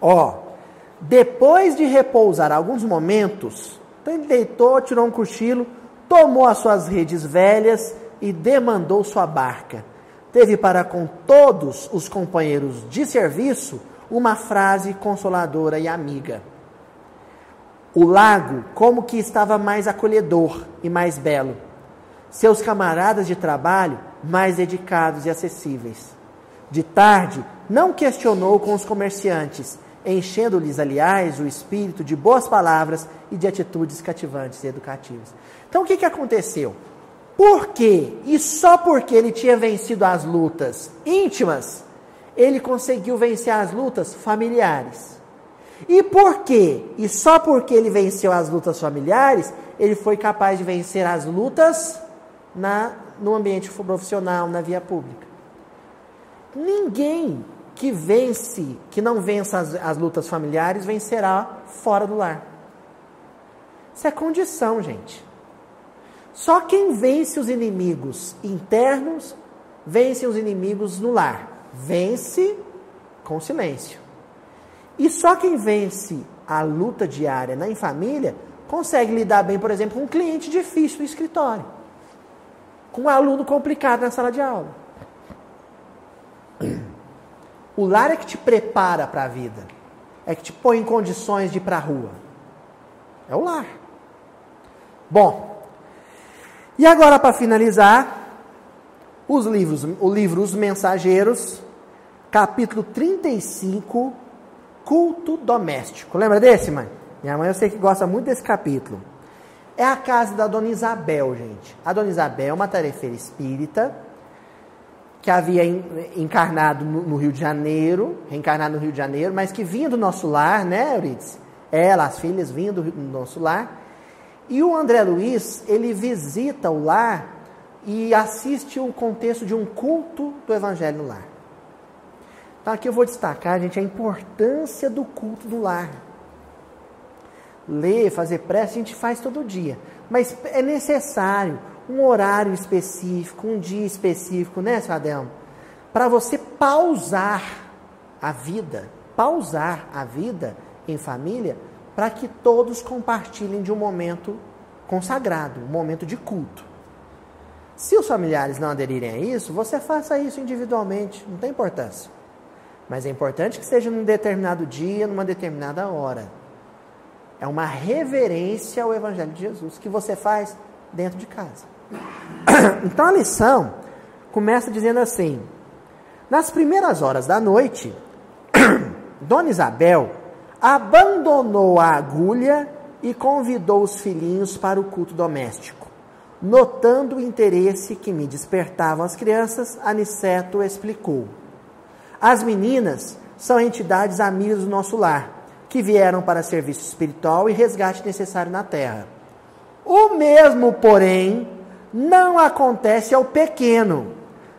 Ó, depois de repousar alguns momentos, então ele deitou, tirou um cochilo, tomou as suas redes velhas e demandou sua barca. Teve para com todos os companheiros de serviço uma frase consoladora e amiga. O lago, como que estava mais acolhedor e mais belo. Seus camaradas de trabalho, mais dedicados e acessíveis. De tarde, não questionou com os comerciantes, enchendo-lhes, aliás, o espírito de boas palavras e de atitudes cativantes e educativas. Então, o que, que aconteceu? Por quê? E só porque ele tinha vencido as lutas íntimas, ele conseguiu vencer as lutas familiares. E por quê? E só porque ele venceu as lutas familiares, ele foi capaz de vencer as lutas na, no ambiente profissional, na via pública. Ninguém que vence, que não vença as, as lutas familiares, vencerá fora do lar. Isso é condição, gente. Só quem vence os inimigos internos, vence os inimigos no lar. Vence com silêncio. E só quem vence a luta diária na família consegue lidar bem, por exemplo, com um cliente difícil no escritório, com um aluno complicado na sala de aula. O lar é que te prepara para a vida, é que te põe em condições de ir para a rua. É o lar. Bom, e agora para finalizar, os livros, o livro Os Mensageiros, capítulo 35, culto doméstico. Lembra desse, mãe? Minha mãe eu sei que gosta muito desse capítulo. É a casa da Dona Isabel, gente. A Dona Isabel é uma tarefeira espírita que havia encarnado no, Rio de Janeiro, reencarnado no Rio de Janeiro, mas que vinha do nosso lar, né, Euridice? Ela, as filhas vinham do, do nosso lar. E o André Luiz, ele visita o lar e assiste o contexto de um culto do Evangelho no lar. Então aqui eu vou destacar, gente, a importância do culto do lar. Ler, fazer prece, a gente faz todo dia. Mas é necessário um horário específico, um dia específico, né, seu Adelmo? Para você pausar a vida, pausar a vida em família, para que todos compartilhem de um momento consagrado, um momento de culto. Se os familiares não aderirem a isso, você faça isso individualmente, não tem importância. Mas é importante que seja num determinado dia, numa determinada hora. É uma reverência ao Evangelho de Jesus que você faz dentro de casa. Então a lição começa dizendo assim: nas primeiras horas da noite, Dona Isabel abandonou a agulha e convidou os filhinhos para o culto doméstico. Notando o interesse que me despertavam as crianças, Aniceto explicou. As meninas são entidades amigas do nosso lar, que vieram para serviço espiritual e resgate necessário na terra. O mesmo, porém, não acontece ao pequeno,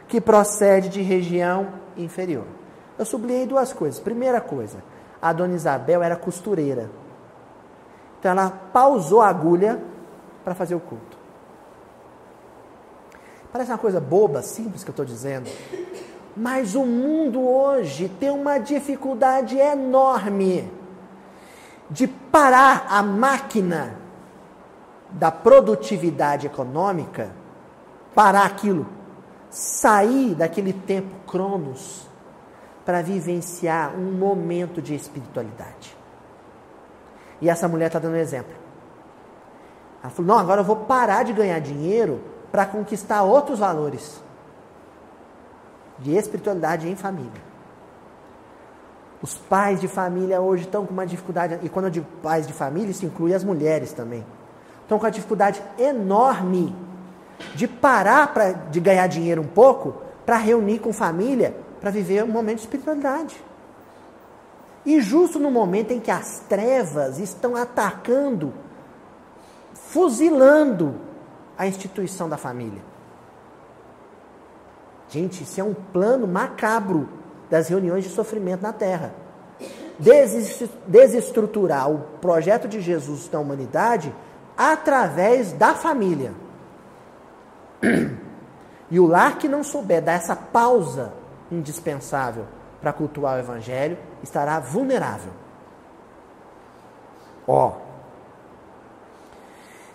que procede de região inferior. Eu sublinhei duas coisas. Primeira coisa, a dona Isabel era costureira. Então ela pausou a agulha para fazer o culto. Parece uma coisa boba, simples que eu estou dizendo. Mas o mundo hoje tem uma dificuldade enorme de parar a máquina da produtividade econômica, parar aquilo, sair daquele tempo cronos para vivenciar um momento de espiritualidade. E essa mulher está dando um exemplo. Ela falou: não, agora eu vou parar de ganhar dinheiro para conquistar outros valores de espiritualidade em família. Os pais de família hoje estão com uma dificuldade, e quando eu digo pais de família, isso inclui as mulheres também. Estão com uma dificuldade enorme de parar pra, de ganhar dinheiro um pouco para reunir com família para viver um momento de espiritualidade. E justo no momento em que as trevas estão atacando, fuzilando a instituição da família. Gente, isso é um plano macabro das reuniões de sofrimento na Terra. desestruturar o projeto de Jesus na humanidade através da família. E o lar que não souber dar essa pausa indispensável para cultuar o evangelho estará vulnerável. Ó.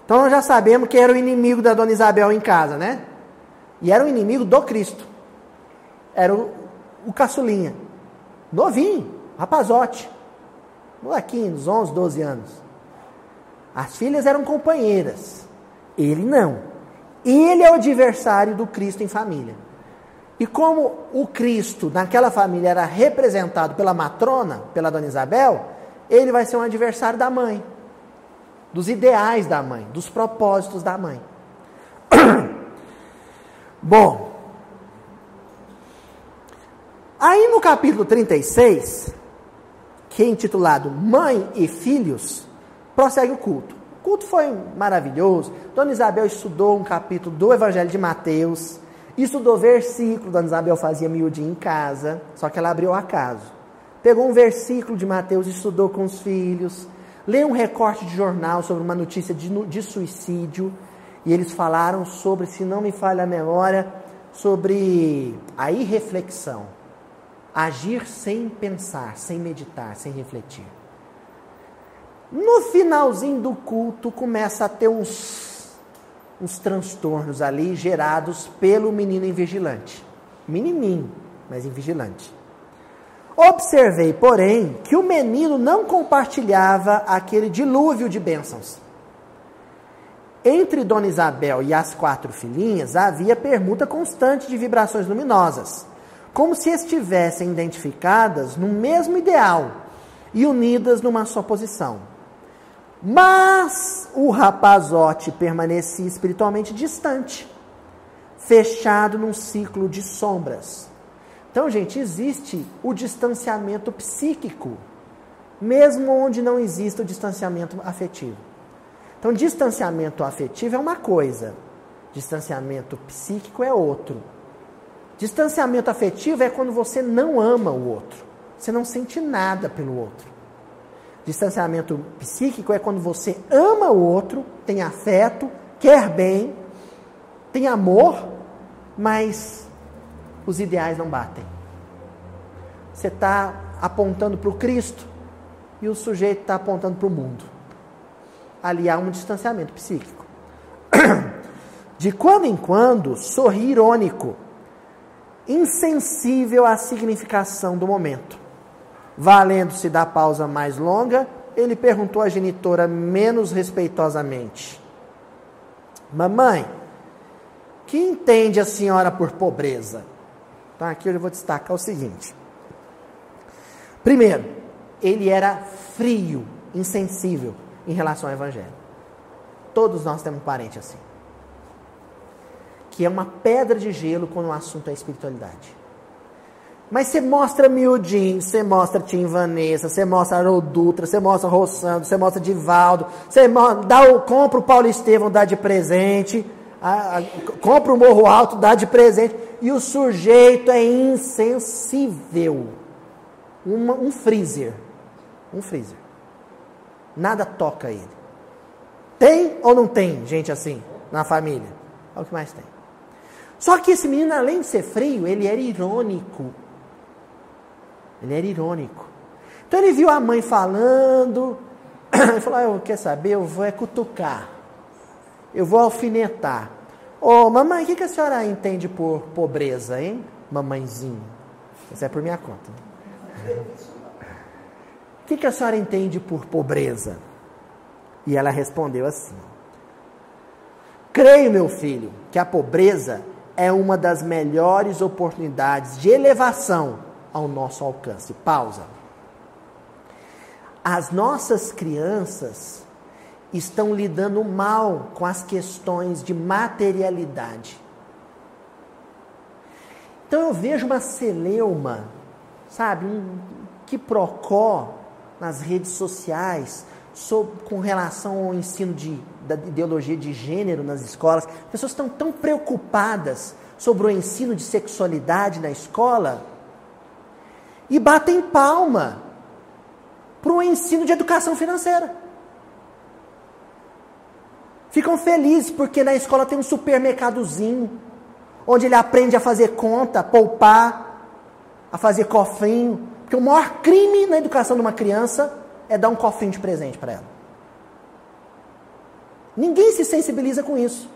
Então nós já sabemos que era o inimigo da dona Isabel em casa, né? E era o inimigo do Cristo. Era o, o caçulinha. Novinho, rapazote. Molequinho, uns 11, 12 anos. As filhas eram companheiras. Ele não. Ele é o adversário do Cristo em família. E como o Cristo naquela família era representado pela matrona, pela dona Isabel, ele vai ser um adversário da mãe, dos ideais da mãe, dos propósitos da mãe. Bom, aí no capítulo 36, que é intitulado Mãe e Filhos, prossegue o culto. O culto foi maravilhoso. Dona Isabel estudou um capítulo do Evangelho de Mateus, estudou versículo. Dona Isabel fazia miudinho em casa, só que ela abriu acaso. Pegou um versículo de Mateus, estudou com os filhos, leu um recorte de jornal sobre uma notícia de, de suicídio, e eles falaram sobre, se não me falha a memória, sobre a irreflexão. Agir sem pensar, sem meditar, sem refletir. No finalzinho do culto começa a ter uns, uns transtornos ali gerados pelo menino invigilante. Menininho, mas invigilante. Observei, porém, que o menino não compartilhava aquele dilúvio de bênçãos. Entre Dona Isabel e as quatro filhinhas havia permuta constante de vibrações luminosas, como se estivessem identificadas no mesmo ideal e unidas numa só posição. Mas o rapazote permanecia espiritualmente distante, fechado num ciclo de sombras. Então, gente, existe o distanciamento psíquico, mesmo onde não existe o distanciamento afetivo. Então, distanciamento afetivo é uma coisa, distanciamento psíquico é outro. Distanciamento afetivo é quando você não ama o outro, você não sente nada pelo outro. Distanciamento psíquico é quando você ama o outro, tem afeto, quer bem, tem amor, mas os ideais não batem. Você está apontando para o Cristo e o sujeito está apontando para o mundo. Ali há um distanciamento psíquico. De quando em quando, sorri irônico, insensível à significação do momento. Valendo-se da pausa mais longa, ele perguntou à genitora menos respeitosamente: Mamãe, que entende a senhora por pobreza? Então aqui eu vou destacar o seguinte. Primeiro, ele era frio, insensível em relação ao evangelho. Todos nós temos parente assim. Que é uma pedra de gelo quando o assunto é espiritualidade. Mas você mostra miudinho, você mostra Tim Vanessa, você mostra Haroldo Dutra, você mostra Rossando, você mostra Divaldo, você dá o, compra o Paulo Estevão, dá de presente, a, a, compra o Morro Alto, dá de presente, e o sujeito é insensível. Uma, um freezer. Um freezer. Nada toca ele. Tem ou não tem gente assim na família? É o que mais tem. Só que esse menino, além de ser frio, ele era irônico. Ele era irônico. Então ele viu a mãe falando, ele falou: ah, eu quer saber? Eu vou é cutucar. Eu vou alfinetar. Ô, oh, mamãe, o que, que a senhora entende por pobreza, hein? Mamãezinho. Isso é por minha conta. O que, que a senhora entende por pobreza? E ela respondeu assim: Creio, meu filho, que a pobreza é uma das melhores oportunidades de elevação ao nosso alcance. Pausa. As nossas crianças estão lidando mal com as questões de materialidade. Então eu vejo uma celeuma, sabe, um que procó nas redes sociais sobre, com relação ao ensino de, da ideologia de gênero nas escolas. As pessoas estão tão preocupadas sobre o ensino de sexualidade na escola e batem palma para o ensino de educação financeira. Ficam felizes porque na escola tem um supermercadozinho, onde ele aprende a fazer conta, a poupar, a fazer cofrinho. Porque o maior crime na educação de uma criança é dar um cofrinho de presente para ela. Ninguém se sensibiliza com isso.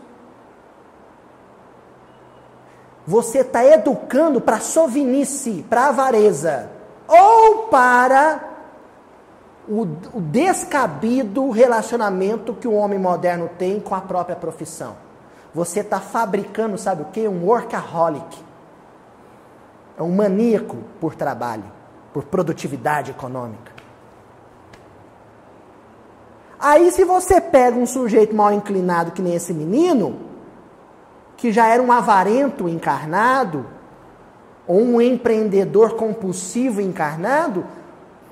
Você está educando para sovinice, para avareza, ou para o, o descabido relacionamento que o homem moderno tem com a própria profissão. Você está fabricando, sabe o que? Um workaholic. É um maníaco por trabalho, por produtividade econômica. Aí, se você pega um sujeito mal inclinado que nem esse menino, que já era um avarento encarnado, ou um empreendedor compulsivo encarnado,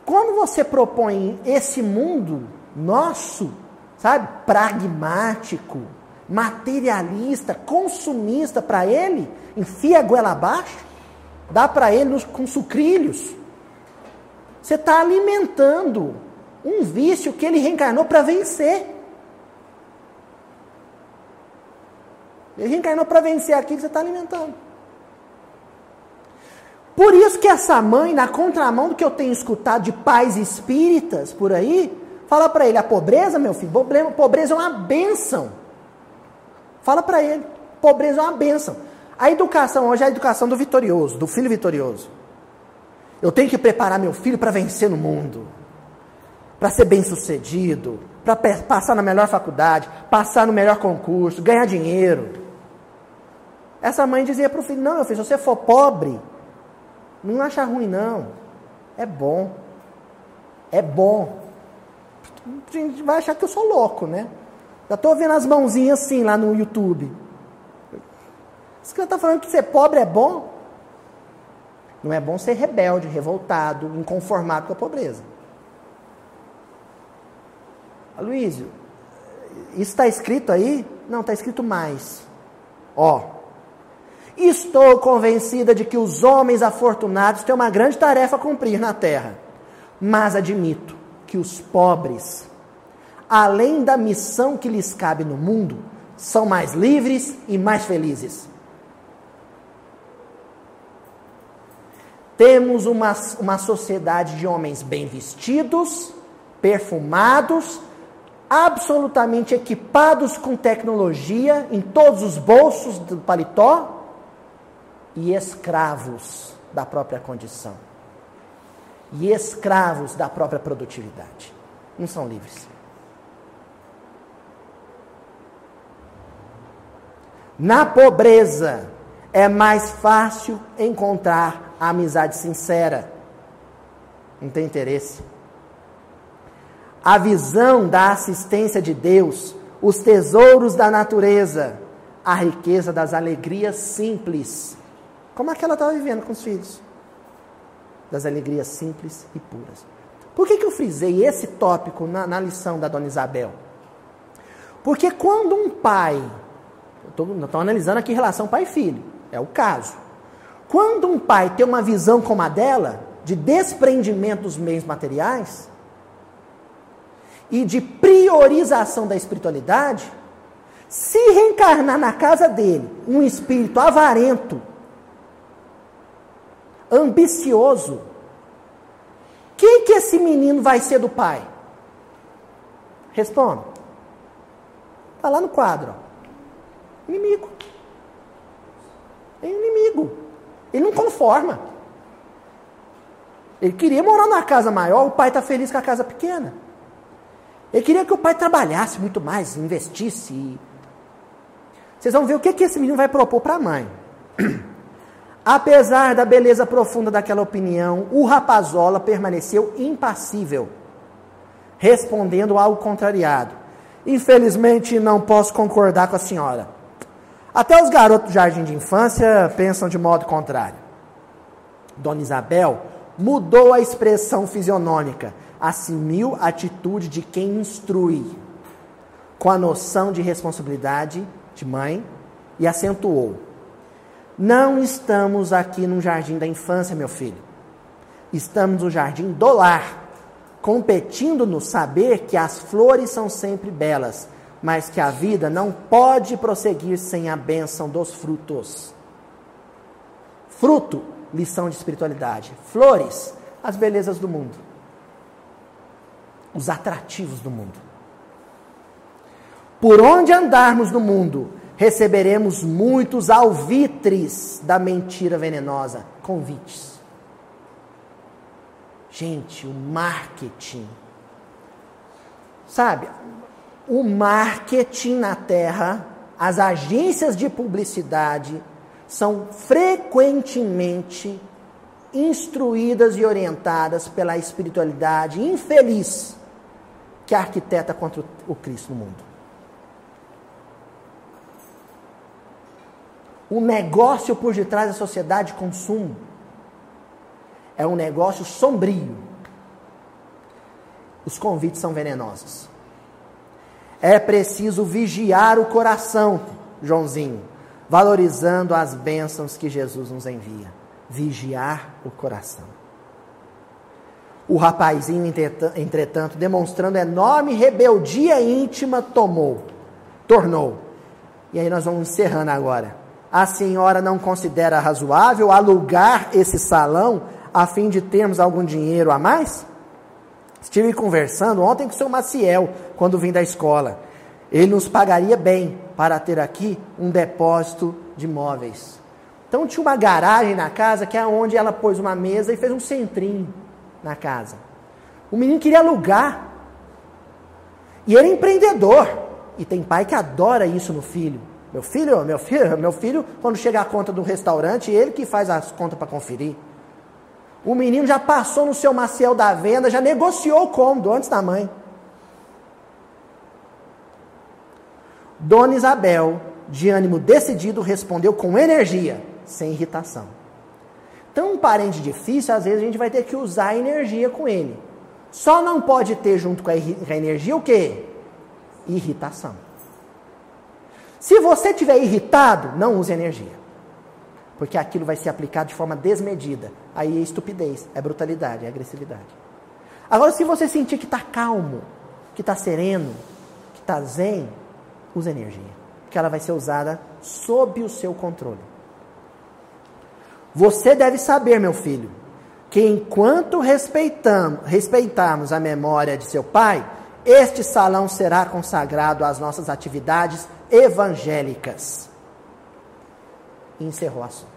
quando você propõe esse mundo nosso, sabe, pragmático, materialista, consumista para ele, enfia a goela abaixo, dá para ele com sucrilhos. Você está alimentando um vício que ele reencarnou para vencer. Ele reencarnou para vencer aquilo que você está alimentando. Por isso que essa mãe, na contramão do que eu tenho escutado de pais espíritas por aí, fala para ele, a pobreza, meu filho, pobreza, pobreza é uma benção. Fala para ele, pobreza é uma benção. A educação hoje é a educação do vitorioso, do filho vitorioso. Eu tenho que preparar meu filho para vencer no mundo, para ser bem sucedido, para passar na melhor faculdade, passar no melhor concurso, ganhar dinheiro. Essa mãe dizia para o filho: Não, meu filho, se você for pobre, não acha ruim, não. É bom. É bom. A gente vai achar que eu sou louco, né? Já estou vendo as mãozinhas assim lá no YouTube. Você está falando que ser pobre é bom? Não é bom ser rebelde, revoltado, inconformado com a pobreza. Aloysio, isso está escrito aí? Não, está escrito mais. Ó, Estou convencida de que os homens afortunados têm uma grande tarefa a cumprir na terra, mas admito que os pobres, além da missão que lhes cabe no mundo, são mais livres e mais felizes. Temos uma, uma sociedade de homens bem vestidos, perfumados, absolutamente equipados com tecnologia em todos os bolsos do paletó, e escravos da própria condição. E escravos da própria produtividade. Não são livres. Na pobreza é mais fácil encontrar a amizade sincera. Não tem interesse. A visão da assistência de Deus, os tesouros da natureza, a riqueza das alegrias simples como é que ela estava vivendo com os filhos? Das alegrias simples e puras. Por que, que eu frisei esse tópico na, na lição da dona Isabel? Porque quando um pai, estou analisando aqui relação pai e filho, é o caso. Quando um pai tem uma visão como a dela, de desprendimento dos meios materiais e de priorização da espiritualidade, se reencarnar na casa dele um espírito avarento, ambicioso. Quem que esse menino vai ser do pai? Responda. Está lá no quadro. Inimigo. É inimigo. Ele não conforma. Ele queria morar numa casa maior, o pai está feliz com a casa pequena. Ele queria que o pai trabalhasse muito mais, investisse. Vocês vão ver o que, que esse menino vai propor para a mãe. Apesar da beleza profunda daquela opinião, o rapazola permaneceu impassível, respondendo ao contrariado. Infelizmente, não posso concordar com a senhora. Até os garotos do jardim de infância pensam de modo contrário. Dona Isabel mudou a expressão fisionômica, assumiu a atitude de quem instrui, com a noção de responsabilidade de mãe, e acentuou: não estamos aqui no jardim da infância, meu filho. Estamos no jardim do lar, competindo no saber que as flores são sempre belas, mas que a vida não pode prosseguir sem a bênção dos frutos. Fruto, lição de espiritualidade. Flores, as belezas do mundo. Os atrativos do mundo. Por onde andarmos no mundo, receberemos muitos alvitres da mentira venenosa, convites. Gente, o marketing. Sabe, o marketing na Terra, as agências de publicidade são frequentemente instruídas e orientadas pela espiritualidade infeliz que arquiteta contra o Cristo no mundo. O negócio por detrás da sociedade de consumo é um negócio sombrio. Os convites são venenosos. É preciso vigiar o coração, Joãozinho, valorizando as bênçãos que Jesus nos envia. Vigiar o coração. O rapazinho, entretanto, demonstrando enorme rebeldia íntima, tomou, tornou. E aí nós vamos encerrando agora. A senhora não considera razoável alugar esse salão a fim de termos algum dinheiro a mais? Estive conversando ontem com o seu Maciel, quando vim da escola. Ele nos pagaria bem para ter aqui um depósito de móveis. Então tinha uma garagem na casa que é onde ela pôs uma mesa e fez um centrinho na casa. O menino queria alugar. E ele é empreendedor. E tem pai que adora isso no filho. Meu filho, meu filho, meu filho, quando chega a conta do restaurante, ele que faz as contas para conferir. O menino já passou no seu maciel da venda, já negociou o cômodo antes da mãe. Dona Isabel, de ânimo decidido, respondeu com energia, sem irritação. Um parente difícil, às vezes a gente vai ter que usar energia com ele. Só não pode ter junto com a energia o quê? Irritação. Se você estiver irritado, não use energia porque aquilo vai ser aplicado de forma desmedida. Aí é estupidez, é brutalidade, é agressividade. Agora, se você sentir que está calmo, que está sereno, que está zen, use energia, que ela vai ser usada sob o seu controle. Você deve saber, meu filho, que enquanto respeitarmos a memória de seu pai, este salão será consagrado às nossas atividades evangélicas e encerrou o assunto.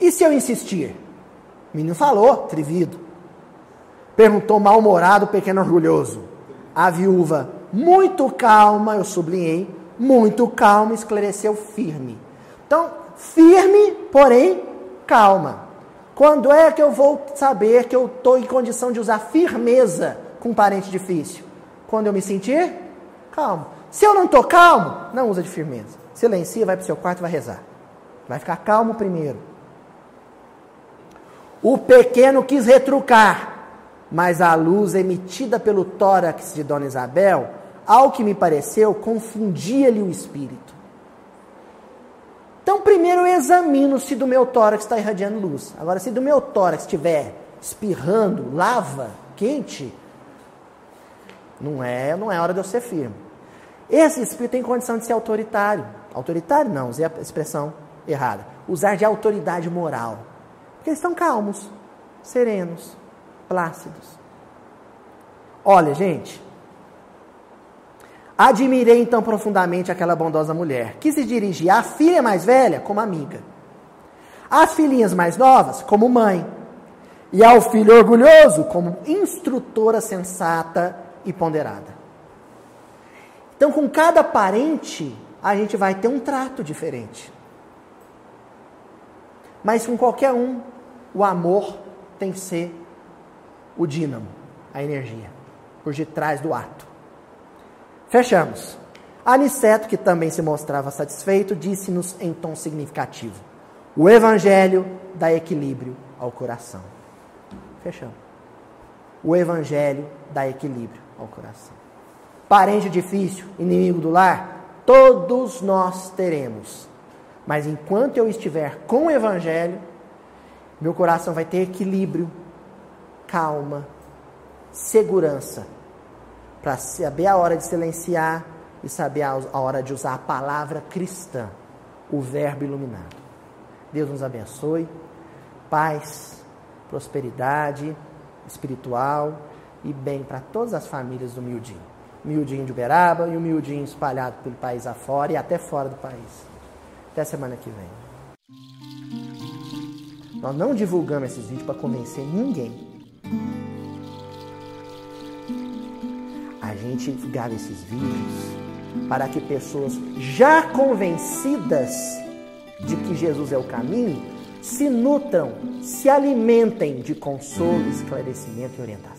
E se eu insistir? O menino falou, trivido. Perguntou mal-humorado, pequeno orgulhoso. A viúva, muito calma, eu sublinhei, muito calma, esclareceu firme. Então, firme, porém, calma. Quando é que eu vou saber que eu estou em condição de usar firmeza com um parente difícil? Quando eu me sentir calmo. Se eu não estou calmo, não usa de firmeza. Silencia, vai para o seu quarto e vai rezar. Vai ficar calmo primeiro. O pequeno quis retrucar, mas a luz emitida pelo tórax de Dona Isabel, ao que me pareceu, confundia-lhe o espírito. Então, primeiro eu examino se do meu tórax está irradiando luz. Agora, se do meu tórax estiver espirrando lava quente, não é, não é hora de eu ser firme. Esse espírito tem condição de ser autoritário. Autoritário não, usei a expressão errada. Usar de autoridade moral. Porque eles estão calmos, serenos, plácidos. Olha, gente. Admirei então profundamente aquela bondosa mulher, que se dirigia à filha mais velha como amiga, às filhinhas mais novas como mãe, e ao filho orgulhoso como instrutora sensata e ponderada. Então, com cada parente, a gente vai ter um trato diferente. Mas com qualquer um, o amor tem que ser o dínamo, a energia, por detrás do ato. Fechamos. Aniceto, que também se mostrava satisfeito, disse-nos em tom significativo: O Evangelho dá equilíbrio ao coração. Fechamos. O Evangelho dá equilíbrio ao coração parente difícil, inimigo do lar, todos nós teremos. Mas enquanto eu estiver com o Evangelho, Meu coração vai ter equilíbrio, calma, segurança, para saber a hora de silenciar e saber a hora de usar a palavra cristã, o Verbo iluminado. Deus nos abençoe, paz, prosperidade espiritual e bem para todas as famílias do Mildinho. Mildinho de Uberaba e o Mildinho espalhado pelo país afora e até fora do país. Até semana que vem. Nós não divulgamos esses vídeos para convencer ninguém. Gente grava esses vídeos para que pessoas já convencidas de que Jesus é o caminho se nutram, se alimentem de consolo, esclarecimento e orientação.